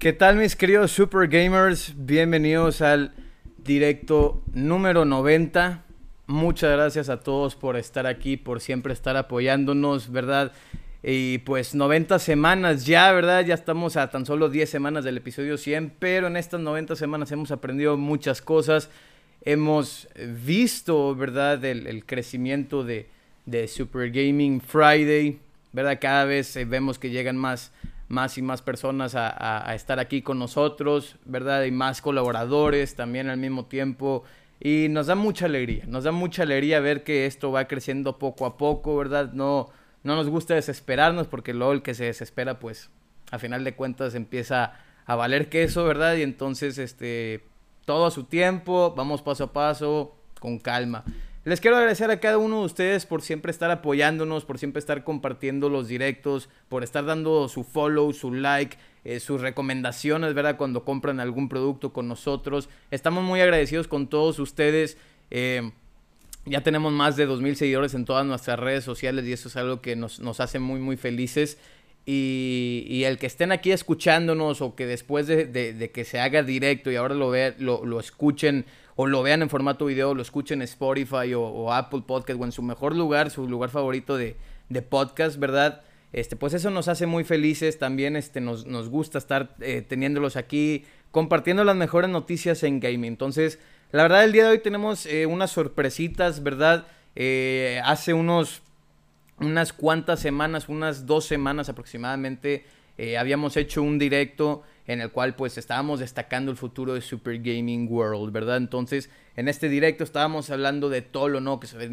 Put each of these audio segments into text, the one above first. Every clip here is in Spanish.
¿Qué tal mis queridos Super Gamers? Bienvenidos al directo número 90. Muchas gracias a todos por estar aquí, por siempre estar apoyándonos, ¿verdad? Y pues 90 semanas ya, ¿verdad? Ya estamos a tan solo 10 semanas del episodio 100, pero en estas 90 semanas hemos aprendido muchas cosas. Hemos visto, ¿verdad? El, crecimiento de, de Super Gaming Friday, ¿verdad? Cada vez eh, vemos que llegan más más y más personas a, estar aquí con nosotros, ¿verdad? Y más colaboradores también al mismo tiempo. Y nos da mucha alegría, nos da mucha alegría ver que esto va creciendo poco a poco, ¿verdad? No, no nos gusta desesperarnos porque luego el que se desespera, pues, a final de cuentas empieza a valer queso, ¿verdad? Y entonces, este, todo a su tiempo, vamos paso a paso, con calma. Les quiero agradecer a cada uno de ustedes por siempre estar apoyándonos, por siempre estar compartiendo los directos, por estar dando su follow, su like, eh, sus recomendaciones, ¿verdad? Cuando compran algún producto con nosotros. Estamos muy agradecidos con todos ustedes. Eh, ya tenemos más de 2.000 seguidores en todas nuestras redes sociales y eso es algo que nos, hace muy, muy felices. Y, el que estén aquí escuchándonos o que después de, que se haga directo y ahora lo, ve, lo, lo escuchen o lo vean en formato video, lo escuchen en Spotify o, Apple Podcast o en su mejor lugar, su lugar favorito de, podcast, ¿verdad? Este, pues eso nos hace muy felices, también este, nos, nos gusta estar eh, teniéndolos aquí, compartiendo las mejores noticias en gaming. Entonces, la verdad, el día de hoy tenemos eh, unas sorpresitas, ¿verdad? Eh, hace unos, unas cuantas semanas, unas dos semanas aproximadamente, habíamos hecho un directo en el cual pues estábamos destacando el futuro de Super Gaming World, ¿verdad? Entonces, en este directo estábamos hablando de todo lo nuevo que se,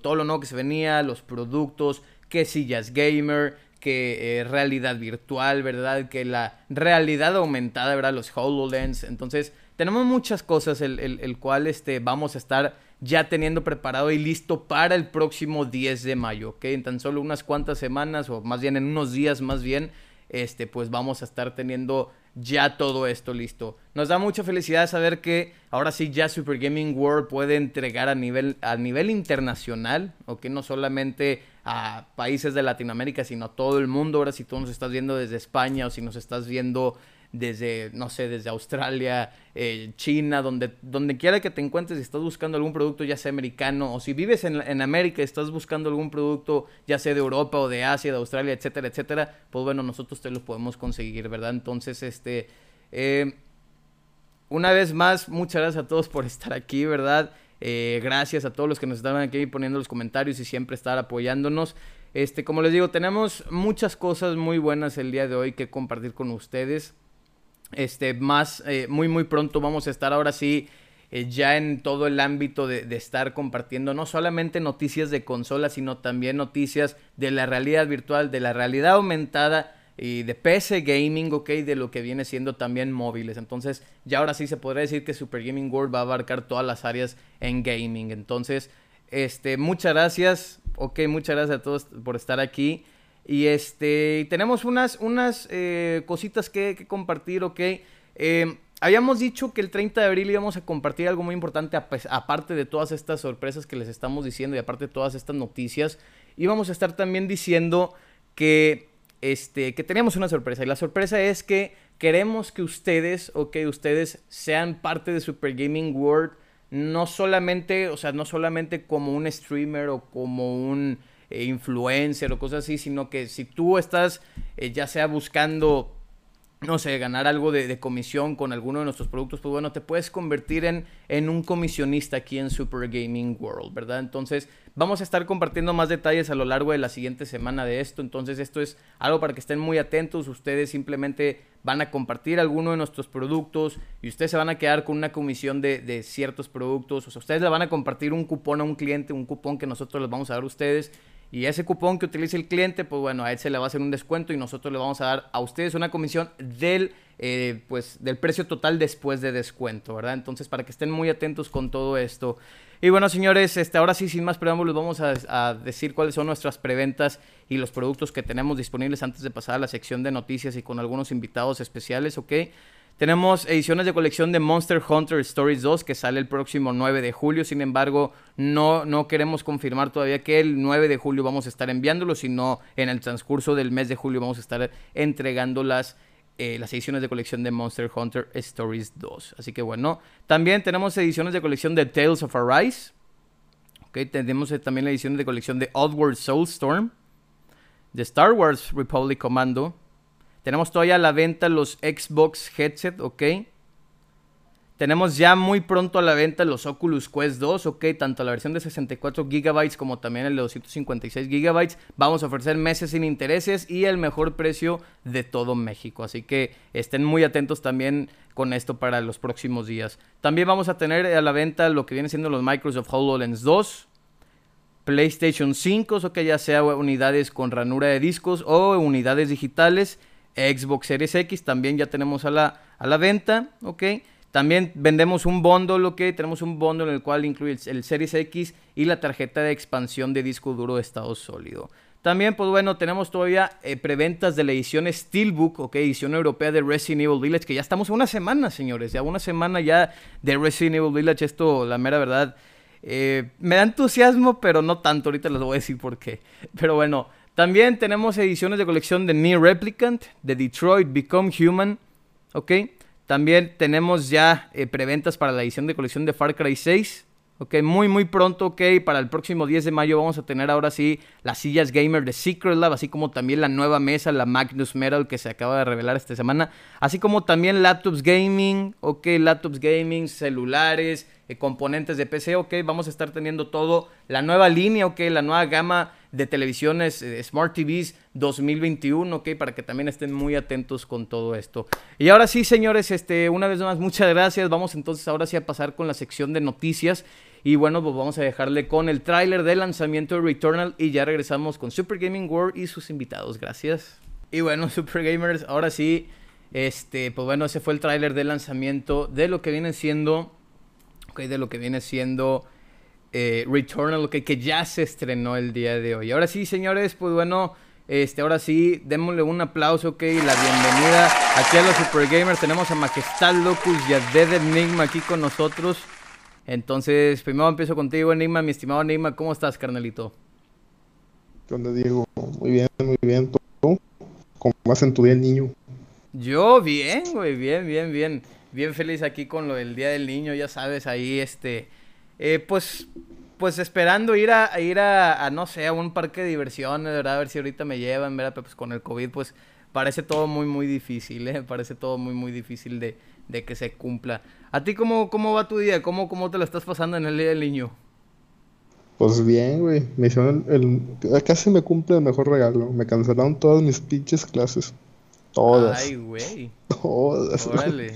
todo lo nuevo que se venía, los productos, qué sillas gamer, que eh, realidad virtual, ¿verdad? Que la realidad aumentada, ¿verdad? Los HoloLens. Entonces, tenemos muchas cosas el, el, cual este, vamos a estar ya teniendo preparado y listo para el próximo 10 de mayo, ¿ok? En tan solo unas cuantas semanas, o más bien en unos días más bien, este, pues vamos a estar teniendo ya todo esto listo. Nos da mucha felicidad saber que ahora sí ya Super Gaming World puede entregar a nivel, a nivel internacional, o que no solamente a países de Latinoamérica, sino a todo el mundo. Ahora si tú nos estás viendo desde España o si nos estás viendo desde, no sé, desde Australia, eh, China, donde, donde quiera que te encuentres y estás buscando algún producto, ya sea americano, o si vives en, en América y estás buscando algún producto, ya sea de Europa o de Asia, de Australia, etcétera, etcétera, pues bueno, nosotros te lo podemos conseguir, ¿verdad? Entonces, este, eh, una vez más, muchas gracias a todos por estar aquí, ¿verdad? Eh, gracias a todos los que nos estaban aquí poniendo los comentarios y siempre estar apoyándonos. Este, como les digo, tenemos muchas cosas muy buenas el día de hoy que compartir con ustedes. Este, más, eh, muy, muy pronto vamos a estar ahora sí eh, ya en todo el ámbito de, estar compartiendo no solamente noticias de consolas, sino también noticias de la realidad virtual, de la realidad aumentada y de PC gaming, ok, de lo que viene siendo también móviles. Entonces, ya ahora sí se podría decir que Super Gaming World va a abarcar todas las áreas en gaming. Entonces, este, muchas gracias, ok, muchas gracias a todos por estar aquí. Y este, tenemos unas, unas eh, cositas que, compartir, ¿ok? Eh, habíamos dicho que el 30 de abril íbamos a compartir algo muy importante, aparte de todas estas sorpresas que les estamos diciendo y aparte de todas estas noticias. Íbamos a estar también diciendo que, este, que teníamos una sorpresa. Y la sorpresa es que queremos que ustedes, ok, ustedes sean parte de Super Gaming World. No solamente, o sea, no solamente como un streamer o como un eh, influencer o cosas así, sino que si tú estás eh, ya sea buscando no sé, ganar algo de, comisión con alguno de nuestros productos, pues bueno, te puedes convertir en, en un comisionista aquí en Super Gaming World, ¿verdad? Entonces, vamos a estar compartiendo más detalles a lo largo de la siguiente semana de esto. Entonces, esto es algo para que estén muy atentos. Ustedes simplemente van a compartir alguno de nuestros productos y ustedes se van a quedar con una comisión de, de ciertos productos. O sea, ustedes le van a compartir un cupón a un cliente, un cupón que nosotros les vamos a dar a ustedes y ese cupón que utilice el cliente, pues bueno, a él se le va a hacer un descuento y nosotros le vamos a dar a ustedes una comisión del, eh, pues, del precio total después de descuento, ¿verdad? Entonces, para que estén muy atentos con todo esto. Y bueno, señores, este, ahora sí, sin más preámbulos, vamos a, a, decir cuáles son nuestras preventas y los productos que tenemos disponibles antes de pasar a la sección de noticias y con algunos invitados especiales, ¿ok? Tenemos ediciones de colección de Monster Hunter Stories 2 que sale el próximo 9 de julio. Sin embargo, no, no queremos confirmar todavía que el 9 de julio vamos a estar enviándolo, sino en el transcurso del mes de julio vamos a estar entregándolas eh, las ediciones de colección de Monster Hunter Stories 2. Así que bueno, también tenemos ediciones de colección de Tales of Arise. Okay, tenemos eh, también la edición de colección de Oddworld Soulstorm, de Star Wars Republic Commando. Tenemos todavía a la venta los Xbox Headset, ok. Tenemos ya muy pronto a la venta los Oculus Quest 2, ok, tanto la versión de 64 GB como también el de 256 GB. Vamos a ofrecer meses sin intereses y el mejor precio de todo México. Así que estén muy atentos también con esto para los próximos días. También vamos a tener a la venta lo que viene siendo los Microsoft HoloLens 2, PlayStation 5, o ya sea unidades con ranura de discos o unidades digitales. Xbox Series X también ya tenemos a la, a la venta, ok. También vendemos un bundle, ¿ok? Tenemos un bundle en el cual incluye el, Series X y la tarjeta de expansión de disco duro de estado sólido. También, pues bueno, tenemos todavía eh, preventas de la edición Steelbook, ok, edición europea de Resident Evil Village, que ya estamos una semana, señores, ya una semana ya de Resident Evil Village. Esto, la mera verdad, eh, me da entusiasmo, pero no tanto. Ahorita les voy a decir por qué. Pero bueno, también tenemos ediciones de colección de Near Replicant, de Detroit Become Human, ok. También tenemos ya eh, preventas para la edición de colección de Far Cry 6. Ok, muy muy pronto, ok, para el próximo 10 de mayo vamos a tener ahora sí las sillas gamer de Secret Lab, así como también la nueva mesa, la Magnus Metal que se acaba de revelar esta semana, así como también laptops gaming, ok, laptops gaming, celulares, eh, componentes de PC, ok, vamos a estar teniendo todo, la nueva línea, ok, la nueva gama de televisiones eh, Smart TVs 2021, ok, para que también estén muy atentos con todo esto. Y ahora sí, señores, este, una vez más, muchas gracias. Vamos entonces ahora sí a pasar con la sección de noticias. Y bueno, pues vamos a dejarle con el tráiler de lanzamiento de Returnal y ya regresamos con Super Gaming World y sus invitados. Gracias. Y bueno, Super Gamers, ahora sí, este, pues bueno, ese fue el tráiler de lanzamiento de lo que viene siendo, ok, de lo que viene siendo eh, Returnal, que, que ya se estrenó el día de hoy. Ahora sí, señores, pues bueno, este, ahora sí, démosle un aplauso, ok, la bienvenida aquí a los Super Gamers. Tenemos a Majestad Locus y a Dead Enigma aquí con nosotros. Entonces, primero empiezo contigo, Enigma, mi estimado Enigma, ¿cómo estás, carnalito? ¿Qué onda, Diego? Muy bien, muy bien. ¿Tú? ¿Cómo vas en tu día, niño? Yo, bien, güey, bien, bien, bien. Bien feliz aquí con lo del Día del Niño, ya sabes, ahí, este eh, pues, pues esperando ir a, ir a, no sé, a un parque de diversiones, ¿verdad? A ver si ahorita me llevan, ¿verdad? Pero pues con el COVID, pues parece todo muy, muy difícil, ¿eh? Parece todo muy, muy difícil de, de que se cumpla. ¿A ti cómo, cómo va tu día? ¿Cómo, ¿Cómo te lo estás pasando en el Día del Niño? Pues bien, güey. Me hicieron el, Casi me cumple el mejor regalo. Me cancelaron todas mis pinches clases. Todas. Ay, güey. Todas. Órale.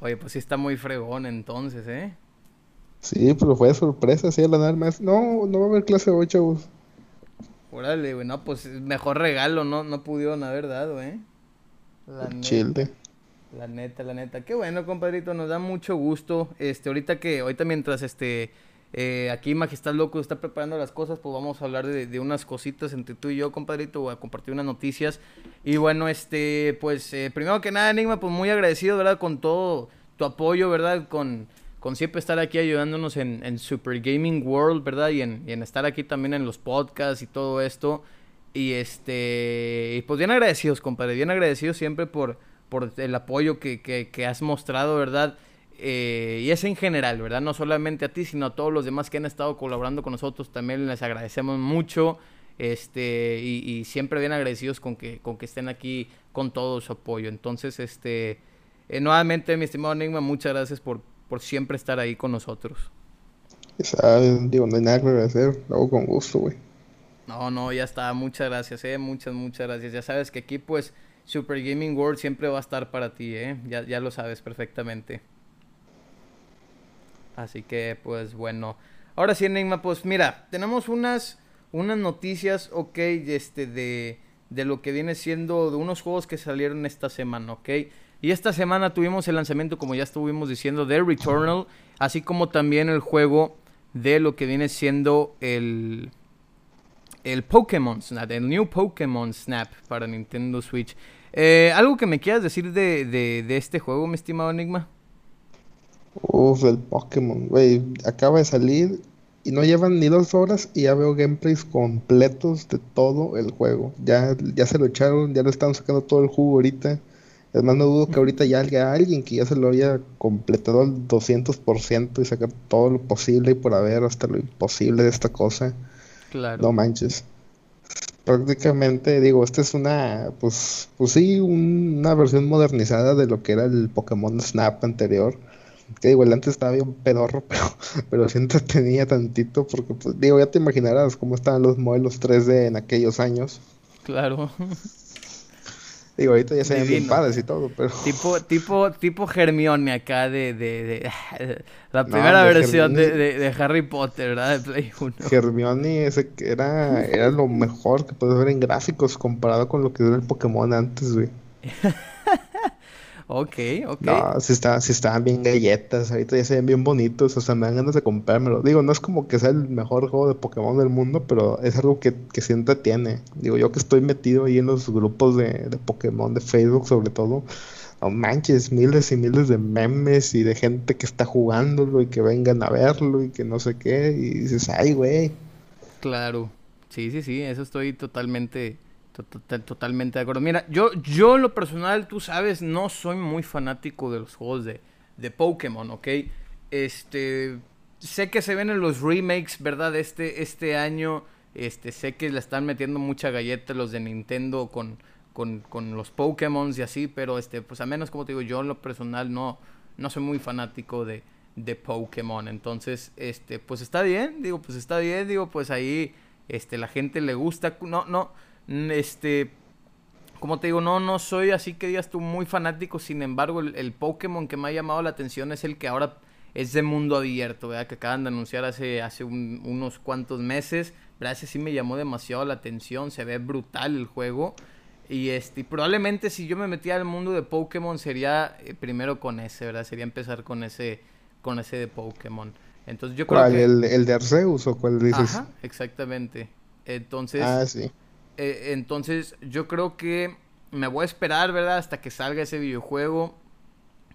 Oye, pues sí está muy fregón entonces, ¿eh? Sí, pero fue de sorpresa, sí, la nada más. No, no va a haber clase hoy, chavos. Órale, güey, no, pues mejor regalo, no, no pudieron haber dado, ¿eh? La neta. La neta, la neta. Qué bueno, compadrito, nos da mucho gusto. Este, ahorita que, ahorita mientras este, eh, aquí Majestad Loco está preparando las cosas, pues vamos a hablar de, de, unas cositas entre tú y yo, compadrito, voy a compartir unas noticias. Y bueno, este, pues, eh, primero que nada, Enigma, pues muy agradecido, ¿verdad? Con todo tu apoyo, ¿verdad? Con con siempre estar aquí ayudándonos en, Super Gaming World, ¿verdad? Y en, estar aquí también en los podcasts y todo esto. Y este, pues bien agradecidos, compadre, bien agradecidos siempre por, por el apoyo que, has mostrado, ¿verdad? Eh, y es en general, ¿verdad? No solamente a ti, sino a todos los demás que han estado colaborando con nosotros, también les agradecemos mucho. Este, y, siempre bien agradecidos con que, con que estén aquí con todo su apoyo. Entonces, este, eh, nuevamente, mi estimado Enigma, muchas gracias por, por siempre estar ahí con nosotros. digo, no hay nada que agradecer, lo hago con gusto, güey. No, no, ya está, muchas gracias, eh, muchas, muchas gracias. Ya sabes que aquí, pues, Super Gaming World siempre va a estar para ti, eh, ya, ya lo sabes perfectamente. Así que, pues, bueno. Ahora sí, Enigma, pues, mira, tenemos unas, unas noticias, ok, este, de, de lo que viene siendo de unos juegos que salieron esta semana, ok. Y esta semana tuvimos el lanzamiento, como ya estuvimos diciendo, de Returnal, así como también el juego de lo que viene siendo el, el Pokémon Snap, el New Pokémon Snap para Nintendo Switch. Eh, ¿Algo que me quieras decir de, de, este juego, mi estimado Enigma? Uf, el Pokémon, güey, acaba de salir y no llevan ni dos horas y ya veo gameplays completos de todo el juego. Ya, ya se lo echaron, ya le están sacando todo el jugo ahorita Es más, no dudo que ahorita ya haya alguien que ya se lo haya completado al 200% y sacar todo lo posible y por haber hasta lo imposible de esta cosa. Claro. No manches. Prácticamente, digo, esta es una, pues, pues sí, una versión modernizada de lo que era el Pokémon Snap anterior. Que digo, el antes estaba bien pedorro, pero, pero sí entretenía tantito, porque, pues, digo, ya te imaginarás cómo estaban los modelos 3D en aquellos años. Claro. Digo, ahorita ya se ven bien padres y todo, pero... Tipo, tipo, tipo Hermione acá de, de, de la primera versión de, de, Harry Potter, ¿verdad? De Play 1. Hermione ese era, era lo mejor que puedes ver en gráficos comparado con lo que era el Pokémon antes, güey. Ok, ok. No, si, está, si estaban bien galletas, ahorita ya se ven bien bonitos, o sea, me dan ganas de comprármelo. Digo, no es como que sea el mejor juego de Pokémon del mundo, pero es algo que, que sí entretiene. Digo, yo que estoy metido ahí en los grupos de, de Pokémon, de Facebook sobre todo, no manches, miles y miles de memes y de gente que está jugándolo y que vengan a verlo y que no sé qué, y dices, ay, güey. Claro, sí, sí, sí, eso estoy totalmente totalmente de acuerdo. Mira, yo, yo lo personal, tú sabes, no soy muy fanático de los juegos de, de Pokémon, ¿ok? Este, sé que se ven en los remakes, ¿verdad? Este, este año, este, sé que le están metiendo mucha galleta los de Nintendo con, con, con los Pokémon y así, pero este, pues a menos como te digo, yo en lo personal no, no soy muy fanático de, de Pokémon. Entonces, este, pues está bien, digo, pues está bien, digo, pues ahí, este, la gente le gusta, no, no, este, como te digo, no, no soy así que digas tú muy fanático, sin embargo, el, Pokémon que me ha llamado la atención es el que ahora es de mundo abierto, ¿verdad? Que acaban de anunciar hace, hace unos cuantos meses, ¿verdad? Ese sí me llamó demasiado la atención, se ve brutal el juego. Y este, probablemente si yo me metía al mundo de Pokémon sería eh, primero con ese, ¿verdad? Sería empezar con ese, con ese de Pokémon. Entonces yo creo ¿Cuál? ¿El, ¿El de Arceus o cuál dices? Ajá, exactamente. Entonces... Ah, sí. Eh, entonces yo creo que me voy a esperar, ¿verdad? Hasta que salga ese videojuego.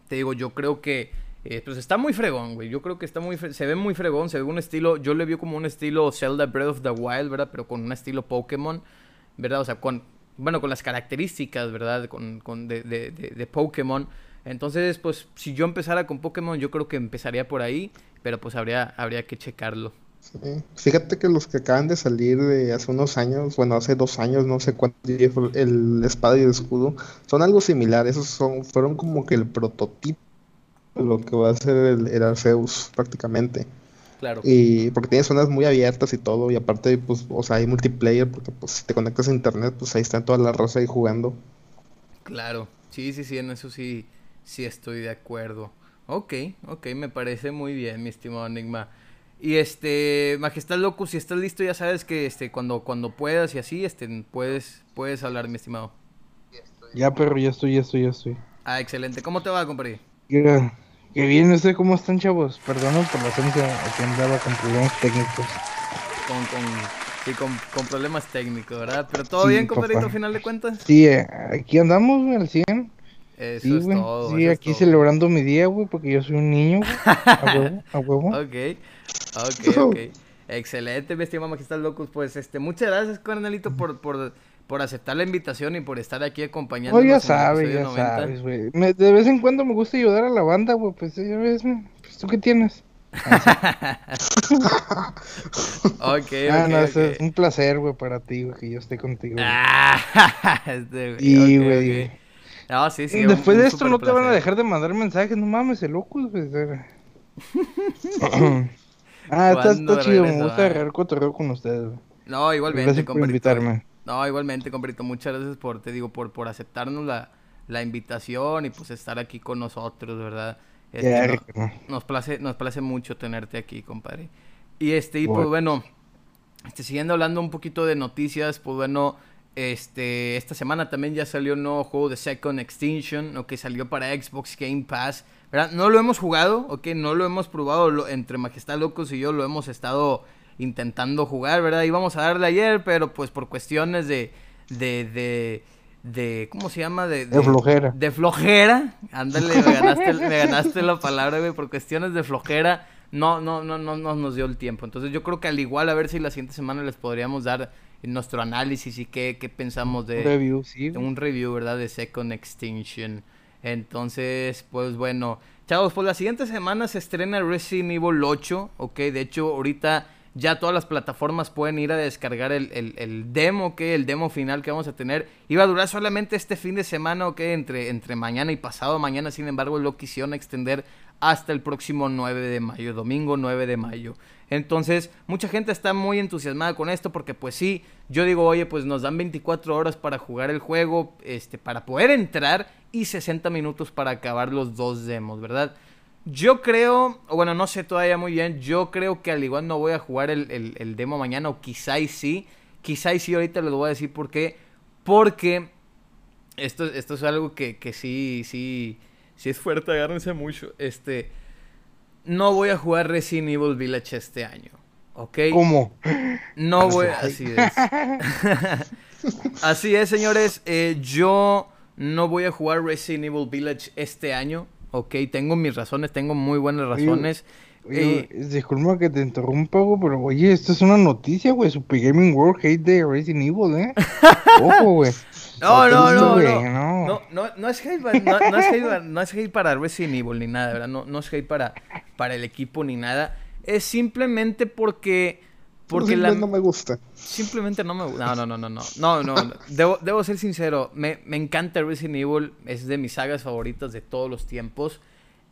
Te digo, yo creo que... Eh, pues está muy fregón, güey. Yo creo que está muy... Se ve muy fregón, se ve un estilo... Yo le vi como un estilo Zelda Breath of the Wild, ¿verdad? Pero con un estilo Pokémon, ¿verdad? O sea, con... Bueno, con las características, ¿verdad? Con, con de, de, de Pokémon. Entonces, pues, si yo empezara con Pokémon, yo creo que empezaría por ahí. Pero pues habría, habría que checarlo. Fíjate que los que acaban de salir de hace unos años, bueno, hace dos años, no sé cuánto, el espada y el escudo, son algo similar. Esos son, fueron como que el prototipo de lo que va a ser el, Arceus prácticamente. Claro. Y porque tiene zonas muy abiertas y todo, y aparte, pues, o sea, hay multiplayer, porque pues si te conectas a internet, pues ahí están toda la raza ahí jugando. Claro, sí, sí, sí, en eso sí, sí estoy de acuerdo. Ok, ok, me parece muy bien, mi estimado Enigma. Y este, Majestad Loco, si estás listo, ya sabes que este, cuando, cuando puedas y así, este, puedes, puedes hablar, mi estimado. Ya, perro, ya estoy, ya estoy, ya estoy. Ah, excelente. ¿Cómo te va, compadre? Que, bien, no sé cómo están, chavos. Perdón por la ausencia, que andaba con problemas técnicos. Con, con, sí, con, con problemas técnicos, ¿verdad? Pero todo bien, compadrito, al final de cuentas. Sí, eh, aquí andamos, al 100. Eso sí, es todo. Sí, aquí celebrando mi día, güey, porque yo soy un niño, güey. A huevo, a huevo. ok. Ok, ok. Excelente, mi estimado Magistral Locus. Pues este, muchas gracias, carnalito, por, por, por aceptar la invitación y por estar aquí acompañándonos. No, ya sabes, ya sabes, güey. De vez en cuando me gusta ayudar a la banda, güey. Pues ya ves, pues, ¿tú qué tienes? ok, ah, no, Es un placer, güey, para ti, güey, que yo esté contigo. Ah, este, güey. güey. No, sí, sí. Después de esto no te van a dejar de mandar mensajes, no mames, el locus, güey. Ah, está, chido, me gusta agarrar cotorreo con ustedes. No, igualmente, gracias por invitarme. No, igualmente, compadrito, muchas gracias por, te digo, por, por aceptarnos la, la invitación y pues estar aquí con nosotros, ¿verdad? Este, nos place, nos place mucho tenerte aquí, compadre. Y este, y pues bueno, este, siguiendo hablando un poquito de noticias, pues bueno, este, esta semana también ya salió un nuevo juego de Second Extinction, ¿no? que salió para Xbox Game Pass. ¿Verdad? No lo hemos jugado, ok, no lo hemos probado, entre Majestad Locos y yo lo hemos estado intentando jugar, ¿verdad? Íbamos a darle ayer, pero pues por cuestiones de, de, de, de ¿cómo se llama? De, de, flojera. De flojera, ándale, me ganaste, me ganaste la palabra, güey, por cuestiones de flojera, no, no, no, no, no nos dio el tiempo. Entonces yo creo que al igual a ver si la siguiente semana les podríamos dar nuestro análisis y qué, qué pensamos de... Review, sí. Un review, ¿verdad? De Second Extinction. Entonces, pues bueno. Chavos, pues la siguiente semana se estrena Resident Evil 8, ¿ok? De hecho, ahorita ya todas las plataformas pueden ir a descargar el, el, demo, que el demo final que vamos a tener. Iba a durar solamente este fin de semana, ok, entre, entre mañana y pasado mañana, sin embargo lo quisieron extender hasta el próximo 9 de mayo, domingo 9 de mayo. Entonces, mucha gente está muy entusiasmada con esto porque pues sí, yo digo, oye, pues nos dan 24 horas para jugar el juego, este, para poder entrar y 60 minutos para acabar los dos demos, ¿verdad? Yo creo, bueno, no sé todavía muy bien, yo creo que al igual no voy a jugar el, demo mañana, o quizá sí, quizá sí, ahorita les voy a decir por qué, porque esto, esto es algo que, que sí, sí, sí es fuerte, agárrense mucho, este, no voy a jugar Resident Evil Village este año, ¿ok? ¿Cómo? No voy, así es. así es, señores, eh, yo no voy a jugar Resident Evil Village este año, ok, tengo mis razones, tengo muy buenas razones. Oye, eh, disculpa que te interrumpa, güey, pero oye, esto es una noticia, güey. Super Gaming World hate de Resident Evil, ¿eh? Ojo, güey. No, no, no, no, no, no, es hate, no, no, es hate, no es hate para Resident Evil ni nada, ¿verdad? No, no es hate para, para el equipo ni nada. Es simplemente porque porque la... no me gusta. Simplemente no me gusta. No, no, no, no, no. No, no. Debo, debo ser sincero. Me, me, encanta Resident Evil. Es de mis sagas favoritas de todos los tiempos.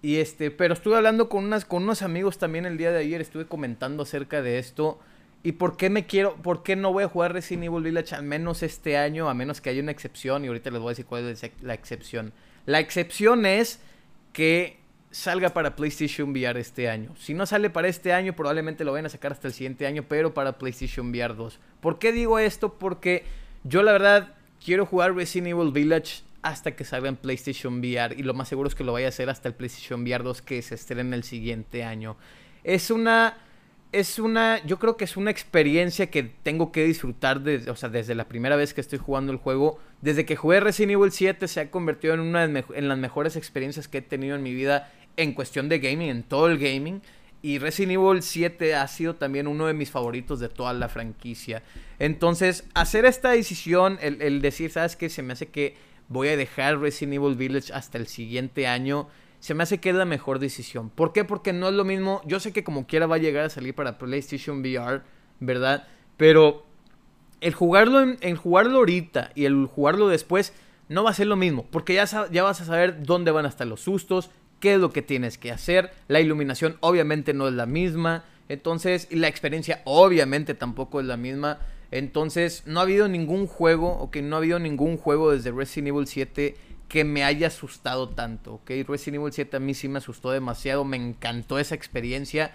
Y este, pero estuve hablando con unas, con unos amigos también el día de ayer. Estuve comentando acerca de esto. ¿Y por qué me quiero, por qué no voy a jugar Resident Evil Village al menos este año? A menos que haya una excepción. Y ahorita les voy a decir cuál es la excepción. La excepción es que salga para PlayStation VR este año. Si no sale para este año, probablemente lo vayan a sacar hasta el siguiente año, pero para PlayStation VR 2. ¿Por qué digo esto? Porque yo la verdad quiero jugar Resident Evil Village hasta que salga en PlayStation VR y lo más seguro es que lo vaya a hacer hasta el PlayStation VR 2 que se estrene el siguiente año. Es una es una yo creo que es una experiencia que tengo que disfrutar de, o sea, desde la primera vez que estoy jugando el juego, desde que jugué Resident Evil 7 se ha convertido en una de en las mejores experiencias que he tenido en mi vida en cuestión de gaming, en todo el gaming. Y Resident Evil 7 ha sido también uno de mis favoritos de toda la franquicia. Entonces, hacer esta decisión, el, decir, ¿sabes qué? Se me hace que voy a dejar Resident Evil Village hasta el siguiente año. Se me hace que es la mejor decisión. ¿Por qué? Porque no es lo mismo. Yo sé que como quiera va a llegar a salir para PlayStation VR, ¿verdad? Pero el jugarlo, en, jugarlo ahorita y el jugarlo después no va a ser lo mismo. Porque ya, ya vas a saber dónde van a estar los sustos, qué es lo que tienes que hacer. La iluminación obviamente no es la misma. Entonces, la experiencia obviamente tampoco es la misma. Entonces, no ha habido ningún juego, ok, no ha habido ningún juego desde Resident Evil 7 que me haya asustado tanto, ok. Resident Evil 7 a mí sí me asustó demasiado, me encantó esa experiencia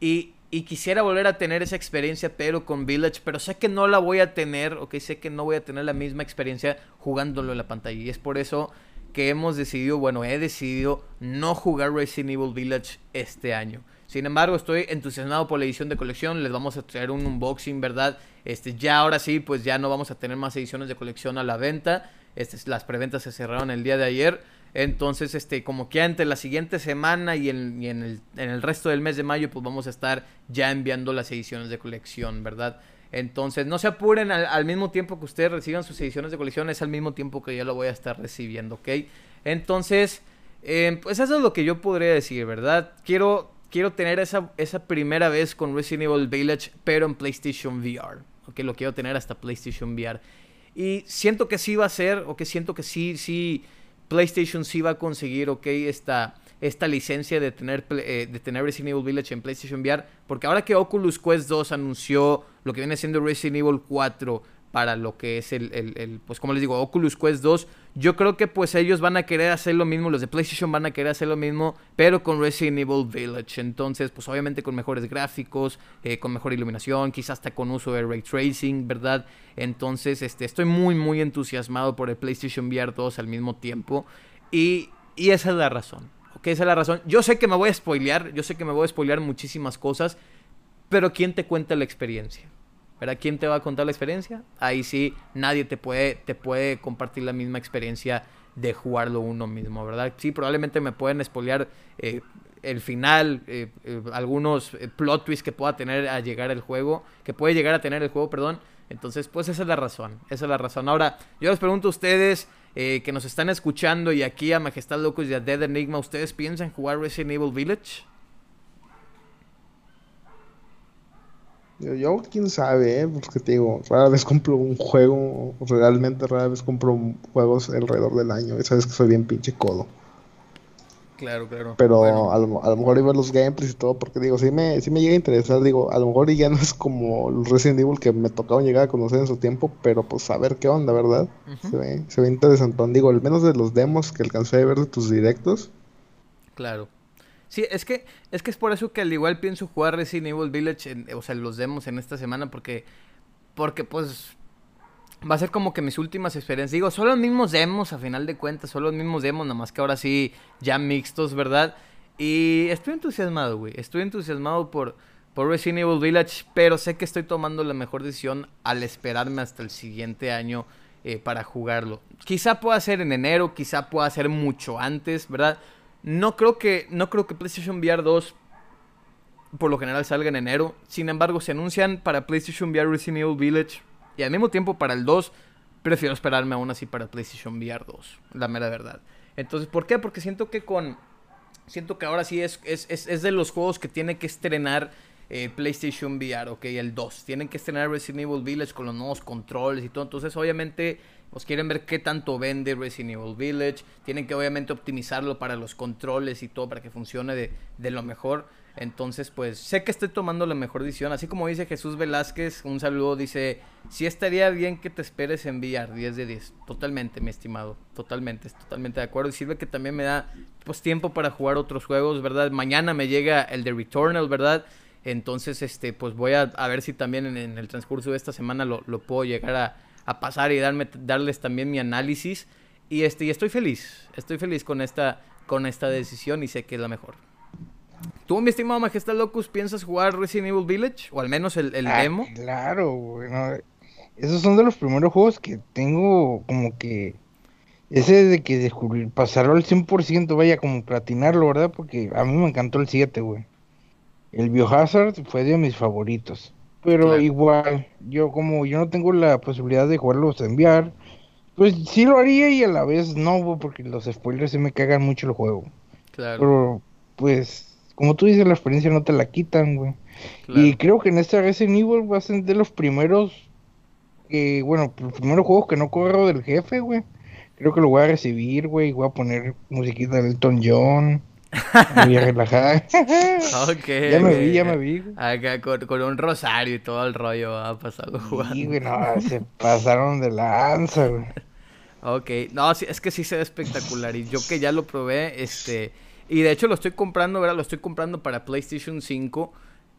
y, quisiera volver a tener esa experiencia, pero con Village, pero sé que no la voy a tener, ok, sé que no voy a tener la misma experiencia jugándolo en la pantalla y es por eso que hemos decidido, bueno, he decidido no jugar Resident Evil Village este año. Sin embargo, estoy entusiasmado por la edición de colección. Les vamos a traer un unboxing, ¿verdad? Este, ya ahora sí, pues ya no vamos a tener más ediciones de colección a la venta. Este, las preventas se cerraron el día de ayer. Entonces, este, como que entre la siguiente semana y, en, el, en el resto del mes de mayo, pues vamos a estar ya enviando las ediciones de colección, ¿verdad? Entonces, no se apuren al, mismo tiempo que ustedes reciban sus ediciones de colección, es al mismo tiempo que yo lo voy a estar recibiendo, ¿ok? Entonces, eh, pues eso es lo que yo podría decir, ¿verdad? Quiero, quiero tener esa, esa primera vez con Resident Evil Village, pero en PlayStation VR, ¿ok? Lo quiero tener hasta PlayStation VR. Y siento que sí va a ser, o que siento que sí, sí, PlayStation sí va a conseguir, ¿ok? Esta esta licencia de tener, eh, de tener Resident Evil Village en PlayStation VR. Porque ahora que Oculus Quest 2 anunció lo que viene siendo Resident Evil 4 para lo que es el, el, pues como les digo, Oculus Quest 2, yo creo que pues ellos van a querer hacer lo mismo, los de PlayStation van a querer hacer lo mismo, pero con Resident Evil Village. Entonces, pues obviamente con mejores gráficos, eh, con mejor iluminación, quizás hasta con uso de ray tracing, ¿verdad? Entonces, este, estoy muy, muy entusiasmado por el PlayStation VR 2 al mismo tiempo. Y, y esa es la razón que esa es la razón. Yo sé que me voy a spoilear, yo sé que me voy a spoilear muchísimas cosas, pero ¿quién te cuenta la experiencia? ¿Verdad? ¿Quién te va a contar la experiencia? Ahí sí, nadie te puede, te puede compartir la misma experiencia de jugarlo uno mismo, ¿verdad? Sí, probablemente me pueden spoilear eh, el final, eh, eh, algunos plot twists que pueda tener a llegar el juego, que puede llegar a tener el juego, perdón, Entonces, pues esa es la razón, esa es la razón. Ahora, yo les pregunto a ustedes que nos están escuchando y aquí a Majestad Locos y a Dead Enigma, ¿ustedes piensan jugar Resident Evil Village? Yo, quién sabe, ¿eh? porque te digo, rara vez compro un juego, realmente rara vez compro juegos alrededor del año. Sabes que soy bien pinche codo. Claro, claro. Pero a, lo, a, lo, mejor iba los gameplays y todo, porque digo, sí me, sí me llega a interesar, digo, a lo mejor ya no es como el Resident Evil que me tocaba llegar a conocer en su tiempo, pero pues a ver qué onda, ¿verdad? se, ve, se ve interesante. Digo, al menos de los demos que alcancé a ver de tus directos. Claro. Sí, es que, es que es por eso que al igual pienso jugar Resident Evil Village, o sea, los demos en esta semana, porque, porque pues va a ser como que mis últimas experiencias. Digo, son los mismos demos, a final de cuentas, son los mismos demos, nada más que ahora sí, ya mixtos, ¿verdad? Y estoy entusiasmado, güey. Estoy entusiasmado por, por Resident Evil Village, pero sé que estoy tomando la mejor decisión al esperarme hasta el siguiente año eh, para jugarlo. Quizá pueda ser en enero, quizá pueda ser mucho antes, ¿verdad? No creo que, no creo que PlayStation VR 2 por lo general salga en enero. Sin embargo, se anuncian para PlayStation VR Resident Evil Village y al mismo tiempo para el 2, prefiero esperarme aún así para PlayStation VR 2, la mera verdad. Entonces, ¿por qué? Porque siento que con... Siento que ahora sí es, es, es, de los juegos que tiene que estrenar eh, PlayStation VR, ok, el 2. Tienen que estrenar Resident Evil Village con los nuevos controles y todo. Entonces, obviamente, pues quieren ver qué tanto vende Resident Evil Village. Tienen que, obviamente, optimizarlo para los controles y todo, para que funcione de, de lo mejor. Entonces, pues sé que estoy tomando la mejor decisión. Así como dice Jesús Velázquez, un saludo, dice, sí estaría bien que te esperes enviar 10 de 10. Totalmente, mi estimado. Totalmente, totalmente de acuerdo. Y sirve que también me da pues tiempo para jugar otros juegos, ¿verdad? Mañana me llega el de Returnal, ¿verdad? Entonces, este, pues voy a, ver si también en, el transcurso de esta semana lo, puedo llegar a, pasar y darme, darles también mi análisis. Y este, y estoy feliz, estoy feliz con esta, con esta decisión y sé que es la mejor. ¿Tú, mi estimado Majestad Locus, piensas jugar Resident Evil Village? O al menos el, el ah, demo. Claro, bueno. Esos son de los primeros juegos que tengo como que... Ese de que descubrir, pasarlo al 100%, vaya como platinarlo, ¿verdad? Porque a mí me encantó el 7, güey. El Biohazard fue de mis favoritos. Pero igual, yo como yo no tengo la posibilidad de jugarlos a enviar, pues sí lo haría y a la vez no, porque los spoilers se me cagan mucho el juego. Claro. Pero pues como tú dices, la experiencia no te la quitan, güey. Y creo que en este Resident Evil va a ser de los primeros, que, bueno, los primeros juegos que no corro del jefe, güey. Creo que lo voy a recibir, güey. Voy a poner musiquita de Elton John. Voy a relajar. ok. ya me vi, ya me vi. Acá con, un rosario y todo el rollo ha pasado jugando. Sí, güey, no, se pasaron de lanza, güey. Ok, no, sí, es que sí se ve espectacular. Y yo que ya lo probé, este y de hecho lo estoy comprando, ¿verdad? Lo estoy comprando para PlayStation 5.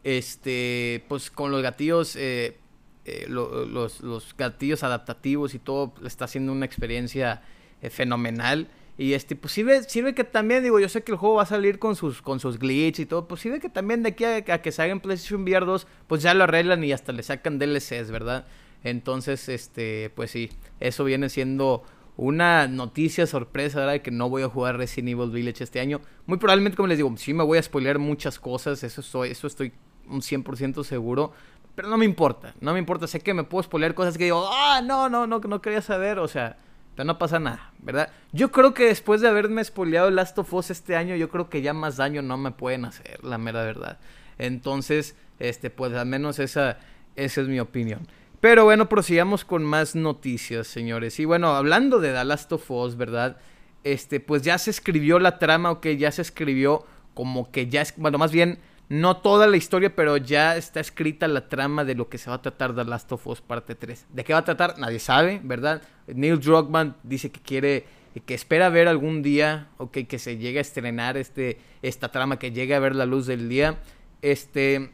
Este, pues con los gatillos, eh, eh, los, los, gatillos adaptativos y todo, está haciendo una experiencia eh, fenomenal. Y este, pues sirve, sirve que también, digo, yo sé que el juego va a salir con sus, con sus glitches y todo, pues sirve que también de aquí a, que salga en PlayStation VR 2, pues ya lo arreglan y hasta le sacan DLCs, ¿verdad? Entonces, este, pues sí, eso viene siendo una noticia sorpresa, ¿verdad? De que no voy a jugar Resident Evil Village este año. Muy probablemente, como les digo, sí me voy a spoilear muchas cosas, eso estoy, eso estoy un 100% seguro. Pero no me importa, no me importa. Sé que me puedo spoilear cosas que digo, ah, no, no, no, no quería saber, o sea, no pasa nada, ¿verdad? Yo creo que después de haberme spoileado Last of Us este año, yo creo que ya más daño no me pueden hacer, la mera verdad. Entonces, este, pues al menos esa, esa es mi opinión. Pero bueno, prosigamos con más noticias, señores. Y bueno, hablando de The Last of Us, ¿verdad? Este, pues ya se escribió la trama, ok, ya se escribió como que ya es, bueno, más bien, no toda la historia, pero ya está escrita la trama de lo que se va a tratar The Last of Us parte 3. ¿De qué va a tratar? Nadie sabe, ¿verdad? Neil Druckmann dice que quiere, que espera ver algún día, ok, que se llegue a estrenar este, esta trama, que llegue a ver la luz del día. Este,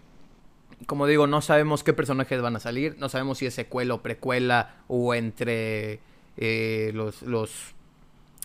como digo, no sabemos qué personajes van a salir, no sabemos si es secuela o precuela o entre eh, los, los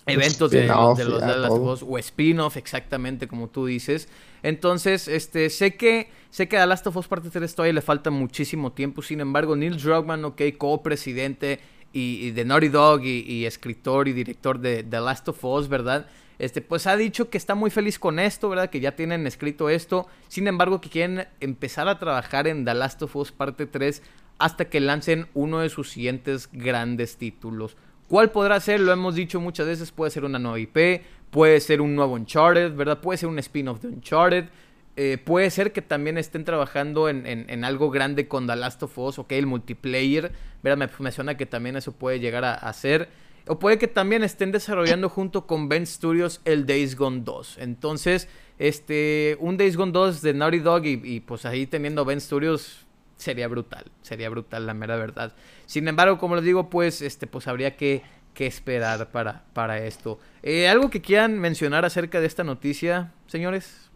eventos de, los de los o spin-off, exactamente como tú dices. Entonces, este, sé que, sé que a Last of Us Parte 3 todavía le falta muchísimo tiempo, sin embargo, Neil Druckmann, ok, co-presidente y, de Naughty Dog y, y, escritor y director de The Last of Us, ¿verdad? este, pues ha dicho que está muy feliz con esto, ¿verdad? Que ya tienen escrito esto. Sin embargo, que quieren empezar a trabajar en The Last of Us parte 3 hasta que lancen uno de sus siguientes grandes títulos. ¿Cuál podrá ser? Lo hemos dicho muchas veces, puede ser una nueva IP, puede ser un nuevo Uncharted, ¿verdad? Puede ser un spin-off de Uncharted. Eh, puede ser que también estén trabajando en, algo grande con The Last of Us, ok, el multiplayer, ¿verdad? Me, suena que también eso puede llegar a, ser. O puede que también estén desarrollando junto con Ben Studios el Days Gone 2. Entonces, este, un Days Gone 2 de Naughty Dog y, pues ahí teniendo Ben Studios sería brutal, sería brutal la mera verdad. Sin embargo, como les digo, pues, este, pues habría que, que esperar para, para esto. Eh, ¿Algo que quieran mencionar acerca de esta noticia, señores?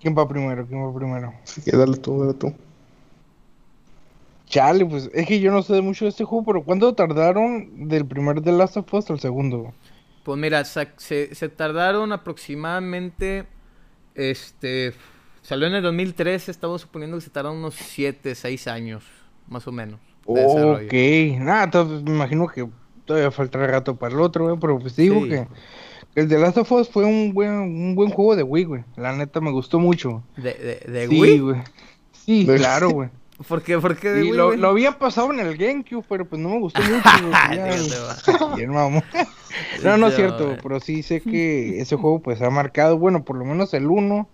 ¿Quién va primero? ¿Quién va primero? Sí, que dale tú, dale tú. Chale, pues es que yo no sé mucho de este juego, pero ¿cuánto tardaron del primer The Last of Us al segundo? Pues mira, se, se, tardaron aproximadamente, este, salió en el 2013, estamos suponiendo que se tardaron unos 7, 6 años, más o menos. ok, nada, me imagino que todavía falta rato para el otro, pero pues digo que el The Last of Us fue un buen, un buen juego de Wii, güey. La neta me gustó mucho. ¿De, de, de sí, Wii? güey. Sí, claro, güey. ¿Por qué? ¿Por qué de Wii, lo, lo, había pasado en el GameCube, pero pues no me gustó mucho. Bien, vamos. no, no es cierto, pero sí sé que ese juego pues ha marcado, bueno, por lo menos el 1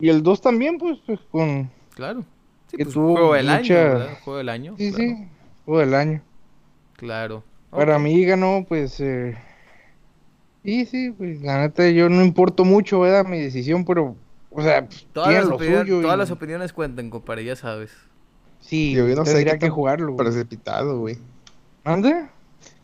y el 2 también, pues, pues con... Claro. Sí, que pues, tuvo juego del año, ¿verdad? Juego del año. Sí, sí, juego del año. Claro. Para mí ganó, pues... Eh Sí, sí, pues la neta yo no importo mucho, ¿verdad? Mi decisión, pero, o sea, todas, las, todas las opiniones cuentan, compadre, ya sabes. Sí, yo no sé qué que jugarlo. Precipitado, güey. ¿Dónde?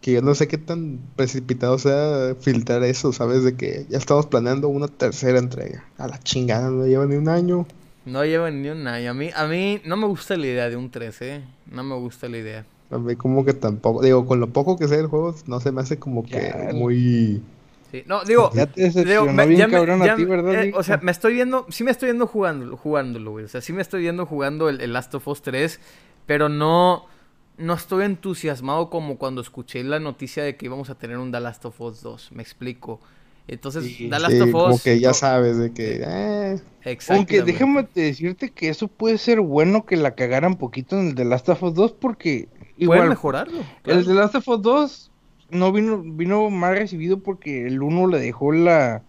Que yo no sé qué tan precipitado sea filtrar eso, ¿sabes? De que ya estamos planeando una tercera entrega. A la chingada, no lleva ni un año. No lleva ni un año. A mí, a mí no me gusta la idea de un 13, ¿eh? No me gusta la idea. A mí como que tampoco, digo, con lo poco que sé del juego, no se me hace como que muy no, digo, ya te digo, bien cabrón a ti, ¿verdad? Eh, o sea, me estoy viendo, sí me estoy viendo jugando, jugándolo, güey. O sea, sí me estoy viendo jugando el, Last of Us 3, pero no, no estoy entusiasmado como cuando escuché la noticia de que íbamos a tener un The Last of Us 2. Me explico. Entonces, The Last of Us. Como que ya sabes de que. Eh. Aunque déjame decirte que eso puede ser bueno que la cagaran poquito en el The Last of Us 2 porque. Igual, Pueden mejorarlo. El The Last of Us 2 no vino, vino mal recibido porque el uno le dejó la,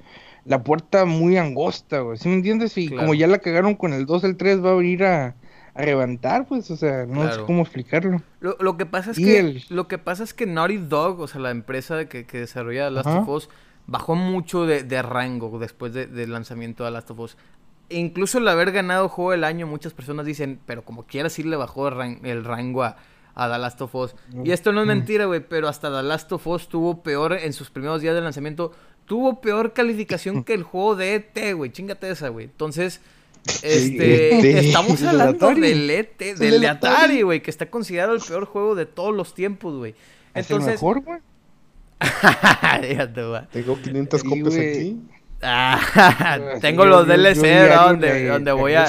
la puerta muy angosta, güey. ¿Sí me entiendes? Y como ya la cagaron con el 2, el 3 va a venir a, a levantar, pues, o sea, no sé cómo explicarlo. Lo, lo, que pasa es que lo que pasa es que Naughty Dog, o sea, la empresa que, que desarrolla Last of Us, bajó mucho de, de rango después del lanzamiento de Last of Us. incluso el haber ganado juego del año, muchas personas dicen, pero como quiera sí le bajó el rango a a The Last of Us. Y esto no es mentira, güey, pero hasta The Last of Us tuvo peor en sus primeros días de lanzamiento, tuvo peor calificación que el juego de ET, güey. Chingate esa, güey. Entonces, este, estamos hablando del ET, del de Atari, güey, que está considerado el peor juego de todos los tiempos, güey. Entonces, ¿Es el mejor, güey? Tengo 500 copias aquí. Ah, tengo los DLC donde, donde voy a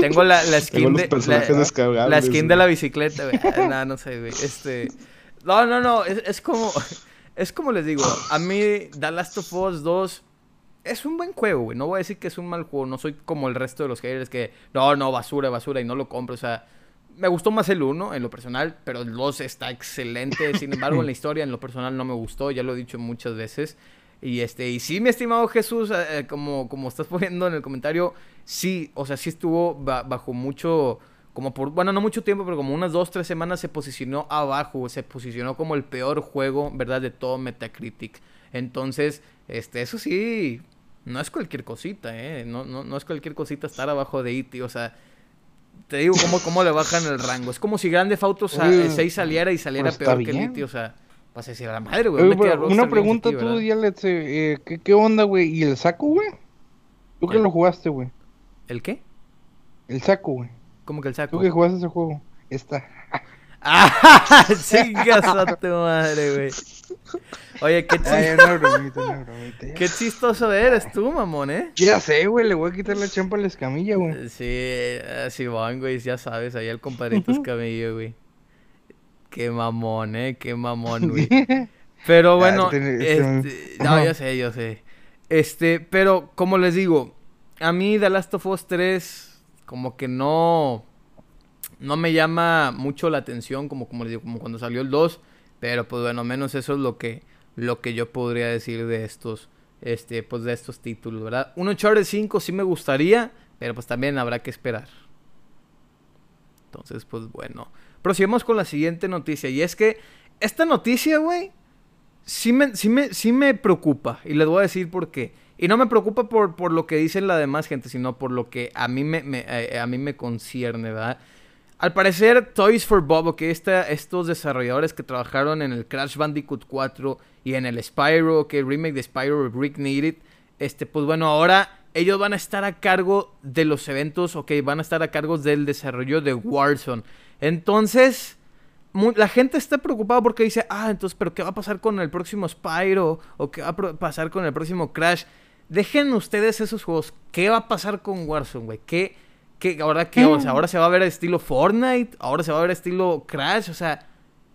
tengo la, la skin de la, la, skin de la bicicleta, güey. no, no sé, güey. Este No, no, no, es, es, como es como les digo, a mí The Last of Us 2 es un buen juego, güey. No voy a decir que es un mal juego, no soy como el resto de los haters que no, no, basura, basura y no lo compro, o sea, me gustó más el 1 en lo personal, pero el 2 está excelente. Sin embargo, en la historia, en lo personal, no me gustó. Ya lo he dicho muchas veces. Y este, y sí, mi estimado Jesús, eh, eh, como, como estás poniendo en el comentario, sí, o sea, sí estuvo bajo mucho, como por, bueno, no mucho tiempo, pero como unas dos, tres semanas se posicionó abajo, se posicionó como el peor juego, ¿verdad? De todo Metacritic. Entonces, este, eso sí, no es cualquier cosita, ¿eh? No, no, no es cualquier cosita estar abajo de IT, e o sea, te digo cómo, cómo le bajan el rango. Es como si Grande Auto 6 saliera y saliera pues peor que el IT, e o sea... Vas a decir a la madre, güey. una pregunta tú, Dialex, eh, ¿qué, ¿qué, onda, güey? ¿Y el saco, güey? ¿Tú qué lo jugaste, güey? ¿El qué? El saco, güey. ¿Cómo que el saco? ¿Tú que jugaste ese juego? Esta. ¡Ah! ¡Chingas a tu madre, güey! Oye, qué chistoso. Qué chistoso eres tú, mamón, ¿eh? Ya sé, güey, le voy a quitar la champa a la escamilla, güey. Sí, así van, güey, ya sabes, ahí el compadrito escamilla, güey. Qué mamón, eh, qué mamón, güey. Pero bueno, este, no, yo sé, yo sé. Este, pero como les digo, a mí The Last of Us 3 como que no no me llama mucho la atención como, como les digo, como cuando salió el 2. Pero pues bueno, menos eso es lo que, lo que yo podría decir de estos, este, pues de estos títulos, ¿verdad? Un Uncharted 5 sí me gustaría, pero pues también habrá que esperar. Entonces, pues bueno. Prosigamos con la siguiente noticia. Y es que esta noticia, güey, sí me, sí, me, sí me preocupa. Y les voy a decir por qué. Y no me preocupa por, por lo que dicen la demás gente, sino por lo que a mí me, me eh, a mí me concierne, ¿verdad? Al parecer, Toys for Bob, que esta, estos desarrolladores que trabajaron en el Crash Bandicoot 4 y en el Spyro, que remake de Spyro Rick Needed, este, pues bueno, ahora ellos van a estar a cargo de los eventos, ok, van a estar a cargo del desarrollo de Warzone. Entonces, la gente está preocupada porque dice, ah, entonces, pero ¿qué va a pasar con el próximo Spyro? ¿O qué va a pasar con el próximo Crash? Dejen ustedes esos juegos. ¿Qué va a pasar con Warzone, güey? ¿Qué, qué, ahora qué? O sea, ahora se va a ver estilo Fortnite, ahora se va a ver estilo Crash, o sea,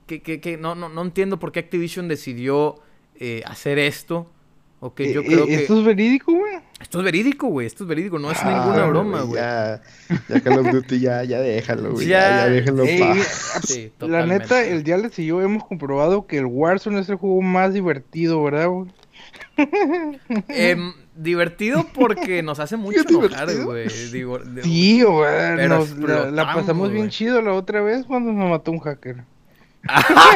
que, que, no, no, no entiendo por qué Activision decidió eh, hacer esto. Ok, yo Eh, creo eh, que... ¿Esto es verídico, güey? Esto es verídico, güey. Esto es verídico. No es Ah, ninguna broma, güey. Ya, ya Call of Duty, ya, ya déjalo, güey. Ya, Ya, ya déjenlo Ey, pa. Sí, La neta, el Diales y yo hemos comprobado que el Warzone es el juego más divertido, ¿verdad, güey? Em, divertido porque nos hace mucho enojar, güey. Digo, Sí, güey. Pero nos- la, pasamos bien chido la otra vez cuando nos mató un hacker.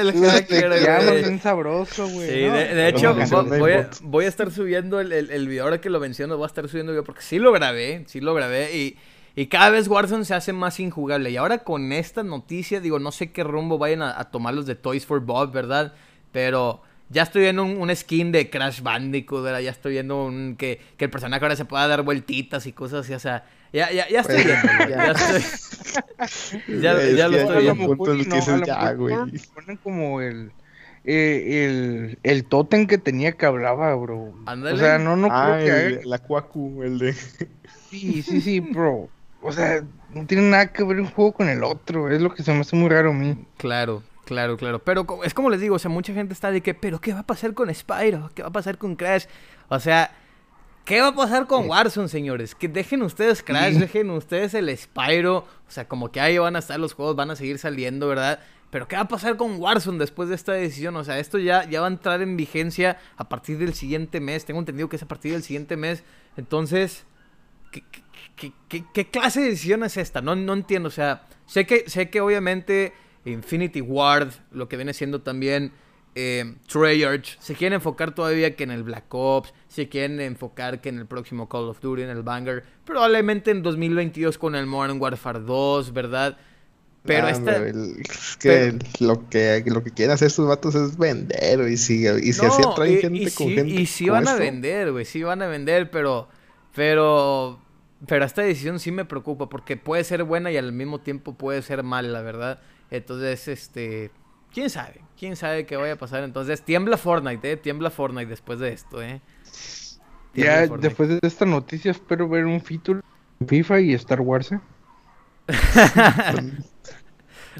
El hacker, güey. bien sabroso, güey. Sí, ¿no? de, de hecho, voy, a, bot. voy a estar subiendo el, el, el video ahora que lo menciono, voy a estar subiendo video porque sí lo grabé, sí lo grabé y, y cada vez Warzone se hace más injugable. Y ahora con esta noticia, digo, no sé qué rumbo vayan a, a tomar los de Toys for Bob, ¿verdad? Pero ya estoy viendo un, un skin de Crash Bandicoot, ¿verdad? Ya estoy viendo un, que, que el personaje ahora se pueda dar vueltitas y cosas así, o sea, ya, ya, ya estoy Pues, viendo, ya. ya estoy... Ya, Es ya lo que estoy viendo. que. Ponen como el, eh, el, el tótem que tenía que hablaba, bro. Ándale. O sea, no, no Ah, creo que el, haga- la Cuacu, el de. Sí, sí, sí, bro. O sea, no tiene nada que ver un juego con el otro. Es lo que se me hace muy raro a mí. Claro, claro, claro. Pero es como les digo, o sea, mucha gente está de que, pero ¿qué va a pasar con Spyro? ¿Qué va a pasar con Crash? O sea, ¿qué va a pasar con Warzone, señores? Que dejen ustedes Crash, dejen ustedes el Spyro. O sea, como que ahí van a estar los juegos, van a seguir saliendo, ¿verdad? Pero ¿qué va a pasar con Warzone después de esta decisión? O sea, esto ya, ya va a entrar en vigencia a partir del siguiente mes. Tengo entendido que es a partir del siguiente mes. Entonces, ¿qué, qué- qué- qué- qué clase de decisión es esta? No, no entiendo. O sea, sé que, sé que obviamente Infinity Ward, lo que viene siendo también eh, Treyarch, se quieren enfocar todavía que en el Black Ops, se quieren enfocar que en el próximo Call of Duty, en el Banger, probablemente en 2022 con el Modern Warfare 2, ¿verdad? Pero Ah, esta... el- es que lo que lo que quieren hacer estos vatos es vender, y si, y si así atraen y, gente y con sí, gente. y sí van a vender, güey, sí van a vender, pero, pero, pero esta decisión sí me preocupa porque puede ser buena y al mismo tiempo puede ser mala, la verdad. Entonces, este, quién sabe, quién sabe qué vaya a pasar. Entonces, tiembla Fortnite, eh, tiembla Fortnite después de esto, eh. Tiembla Ya Fortnite. después de esta noticia espero ver un feature FIFA y Star Wars. ¿eh?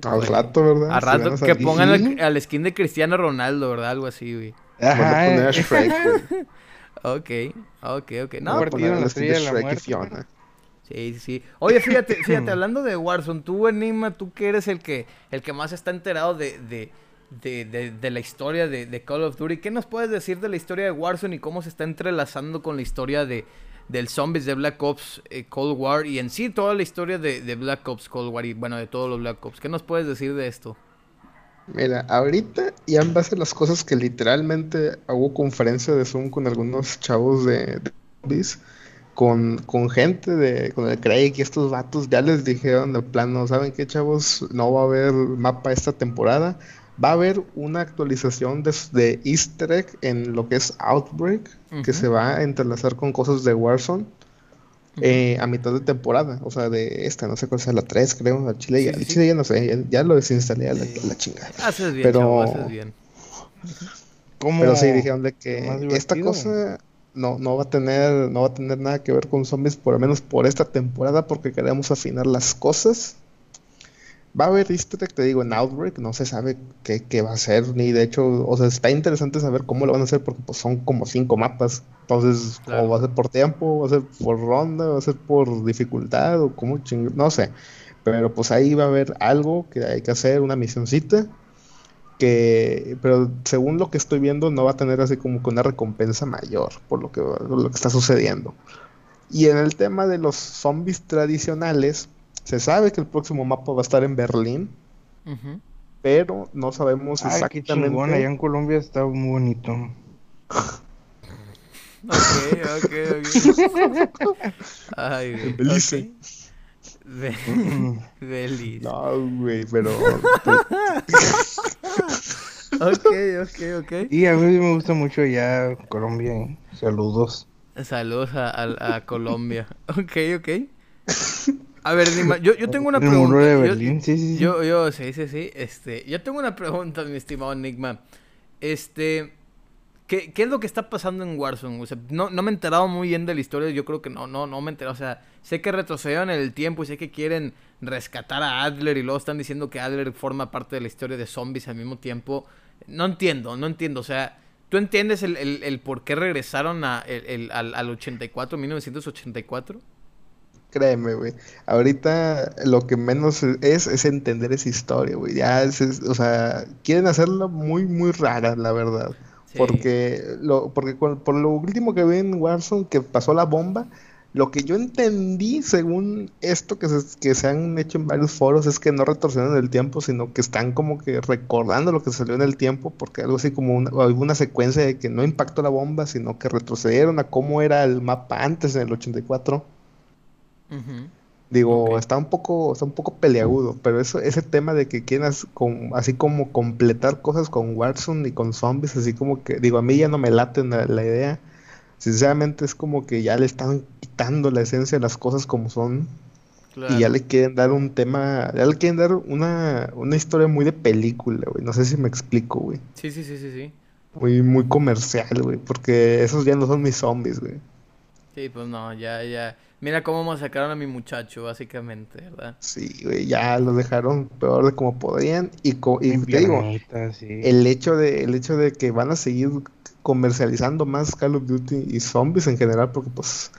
Al rato, ¿verdad? A Si rato que salir. pongan al, al skin de Cristiano Ronaldo, ¿verdad? Algo así, güey. Ajá, poner a. Shrek, güey. Ok, ok, ok. No, Partido en la la Estrella de la Muerte. Sí, sí, sí. Oye, fíjate, fíjate, hablando de Warzone, tú, Enigma, tú que eres el que, el que más está enterado de, de, de, de- de la historia de, de Call of Duty, ¿qué nos puedes decir de la historia de Warzone y cómo se está entrelazando con la historia de, del Zombies de Black Ops eh, Cold War y en sí toda la historia de, de Black Ops Cold War y bueno, de todos los Black Ops? ¿Qué nos puedes decir de esto? Mira, ahorita y en base a las cosas que literalmente hubo conferencia de Zoom con algunos chavos de, de zombies, con, con gente de, con el Craig y estos vatos, ya les dijeron de plano, ¿saben qué chavos? No va a haber mapa esta temporada, va a haber una actualización de, de Easter egg en lo que es Outbreak, que se va a entrelazar con cosas de Warzone. eh, a mitad de temporada, o sea, de esta, no sé cuál sea la 3, creo, al Chile, Sí, ya, sí, al sí. Chile ya no sé, ya, ya lo desinstalé a la, la chingada. Haces bien, Pero- chavo, haces bien. ¿Cómo? Pero sí dijeron de que esta cosa no, no va a tener, no va a tener nada que ver con zombies, por lo menos por esta temporada, porque queremos afinar las cosas. Va a haber easter egg, te digo, en Outbreak, no se sabe qué, qué va a ser, ni de hecho, o sea, está interesante saber cómo lo van a hacer, porque pues son como cinco mapas. Entonces, Claro. o va a ser por tiempo, va a ser por ronda, va a ser por dificultad, o cómo ching... no sé. Pero pues ahí va a haber algo que hay que hacer, una misioncita. Que, pero según lo que estoy viendo, no va a tener así como que una recompensa mayor por lo que, lo que está sucediendo. Y en el tema de los zombies tradicionales, se sabe que el próximo mapa va a estar en Berlín, pero no sabemos Ay, qué exactamente. chingón, allá en Colombia está muy bonito. Ok, ok, ok. Ay, güey. En Belice. Be- Belice. No, güey, pero Ok, ok, ok. Y a mí me gusta mucho allá Colombia. ¿eh? Saludos. Saludos a, a- a Colombia. Ok, ok. A ver, Nima, yo, yo tengo una El muro pregunta. de Yo- Berlín, sí, sí, sí. Yo, yo, sí, sí, sí. Este, yo tengo una pregunta, mi estimado Enigma. Este, ¿qué, qué es lo que está pasando en Warzone? O sea, no, no me he enterado muy bien de la historia. Yo creo que no, no, no me he enterado. O sea, sé que retrocedieron en el tiempo y sé que quieren rescatar a Adler y luego están diciendo que Adler forma parte de la historia de zombies al mismo tiempo. No entiendo, no entiendo. O sea, ¿tú entiendes el, el, el por qué regresaron a, el, el- al, al 84, 1984? créeme, güey. Ahorita lo que menos es es entender esa historia, güey. Ya es, es- o sea, quieren hacerla muy, muy rara, la verdad. Sí. Porque, lo, porque con- por lo último que vi en Warzone, que pasó la bomba, lo que yo entendí, según esto que se, que se han hecho en varios foros, es que no retroceden el tiempo, sino que están como que recordando lo que salió en el tiempo, porque algo así como una, alguna secuencia de que no impactó la bomba, sino que retrocedieron a cómo era el mapa antes en el 84. Ujú. Digo, Ok. está un poco, está un poco peleagudo, pero eso, ese tema de que quieras con, así como completar cosas con Warzone y con zombies, así como que, digo, a mí ya no me late la, la idea. Sinceramente es como que ya le están quitando la esencia de las cosas como son y ya le quieren dar un tema, ya le quieren dar una, una historia muy de película, güey. No sé si me explico, güey. Sí, sí, sí, sí, sí. Muy, muy comercial, güey, porque esos ya no son mis zombies, güey. Sí, pues no, ya, ya. Mira cómo masacaron a mi muchacho, básicamente, ¿verdad? Sí, güey, ya los dejaron peor de como podían y, co- y te digo, sí. el hecho de el hecho de que van a seguir comercializando más Call of Duty y zombies en general porque pues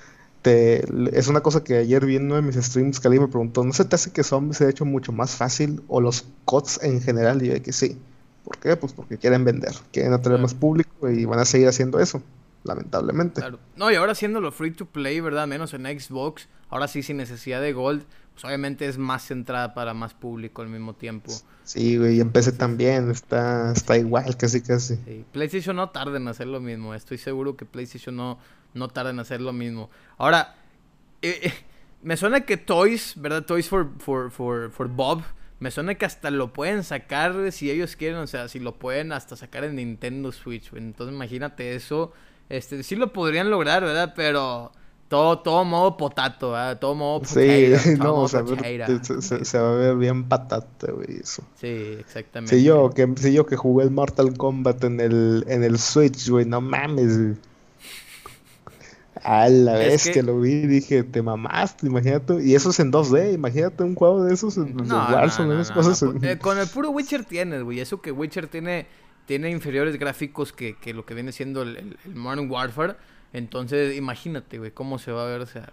te es una cosa que ayer vi en uno de mis streams Cali me preguntó ¿no se te hace que zombies se ha hecho mucho más fácil o los CODs en general? y yo que sí ¿por qué? pues porque quieren vender quieren atraer más público y van a seguir haciendo eso lamentablemente Claro. No, y ahora haciéndolo free to play, ¿verdad? Menos en Xbox, ahora sí sin necesidad de Gold, pues obviamente es más centrada para más público al mismo tiempo. sí güey y en PC también está está igual casi casi Sí. PlayStation no tarda en hacer lo mismo, estoy seguro que PlayStation no, no tarda en hacer lo mismo. Ahora, eh, eh, me suena que Toys, ¿verdad? Toys for, for, for, for Bob, me suena que hasta lo pueden sacar si ellos quieren, o sea, si lo pueden hasta sacar en Nintendo Switch. Entonces imagínate eso, este, sí lo podrían lograr, ¿verdad? Pero todo, todo modo potato, ¿verdad? Todo modo sí potato, todo no o sea, se, se- se va a ver bien patata güey eso Sí, exactamente. Sí, yo que, sí, yo que jugué el Mortal Kombat en el, en el Switch, güey, no mames, güey. A la Es vez que- que... lo vi, dije, te mamaste, imagínate. Y eso es en 2D, imagínate un juego de esos en, No, Warzone, no, no, cosas. en- eh, con el puro Witcher tienes, güey. Eso que Witcher tiene, tiene inferiores gráficos que, que lo que viene siendo el, el- el Modern Warfare. Entonces, imagínate, güey, cómo se va a ver, o sea,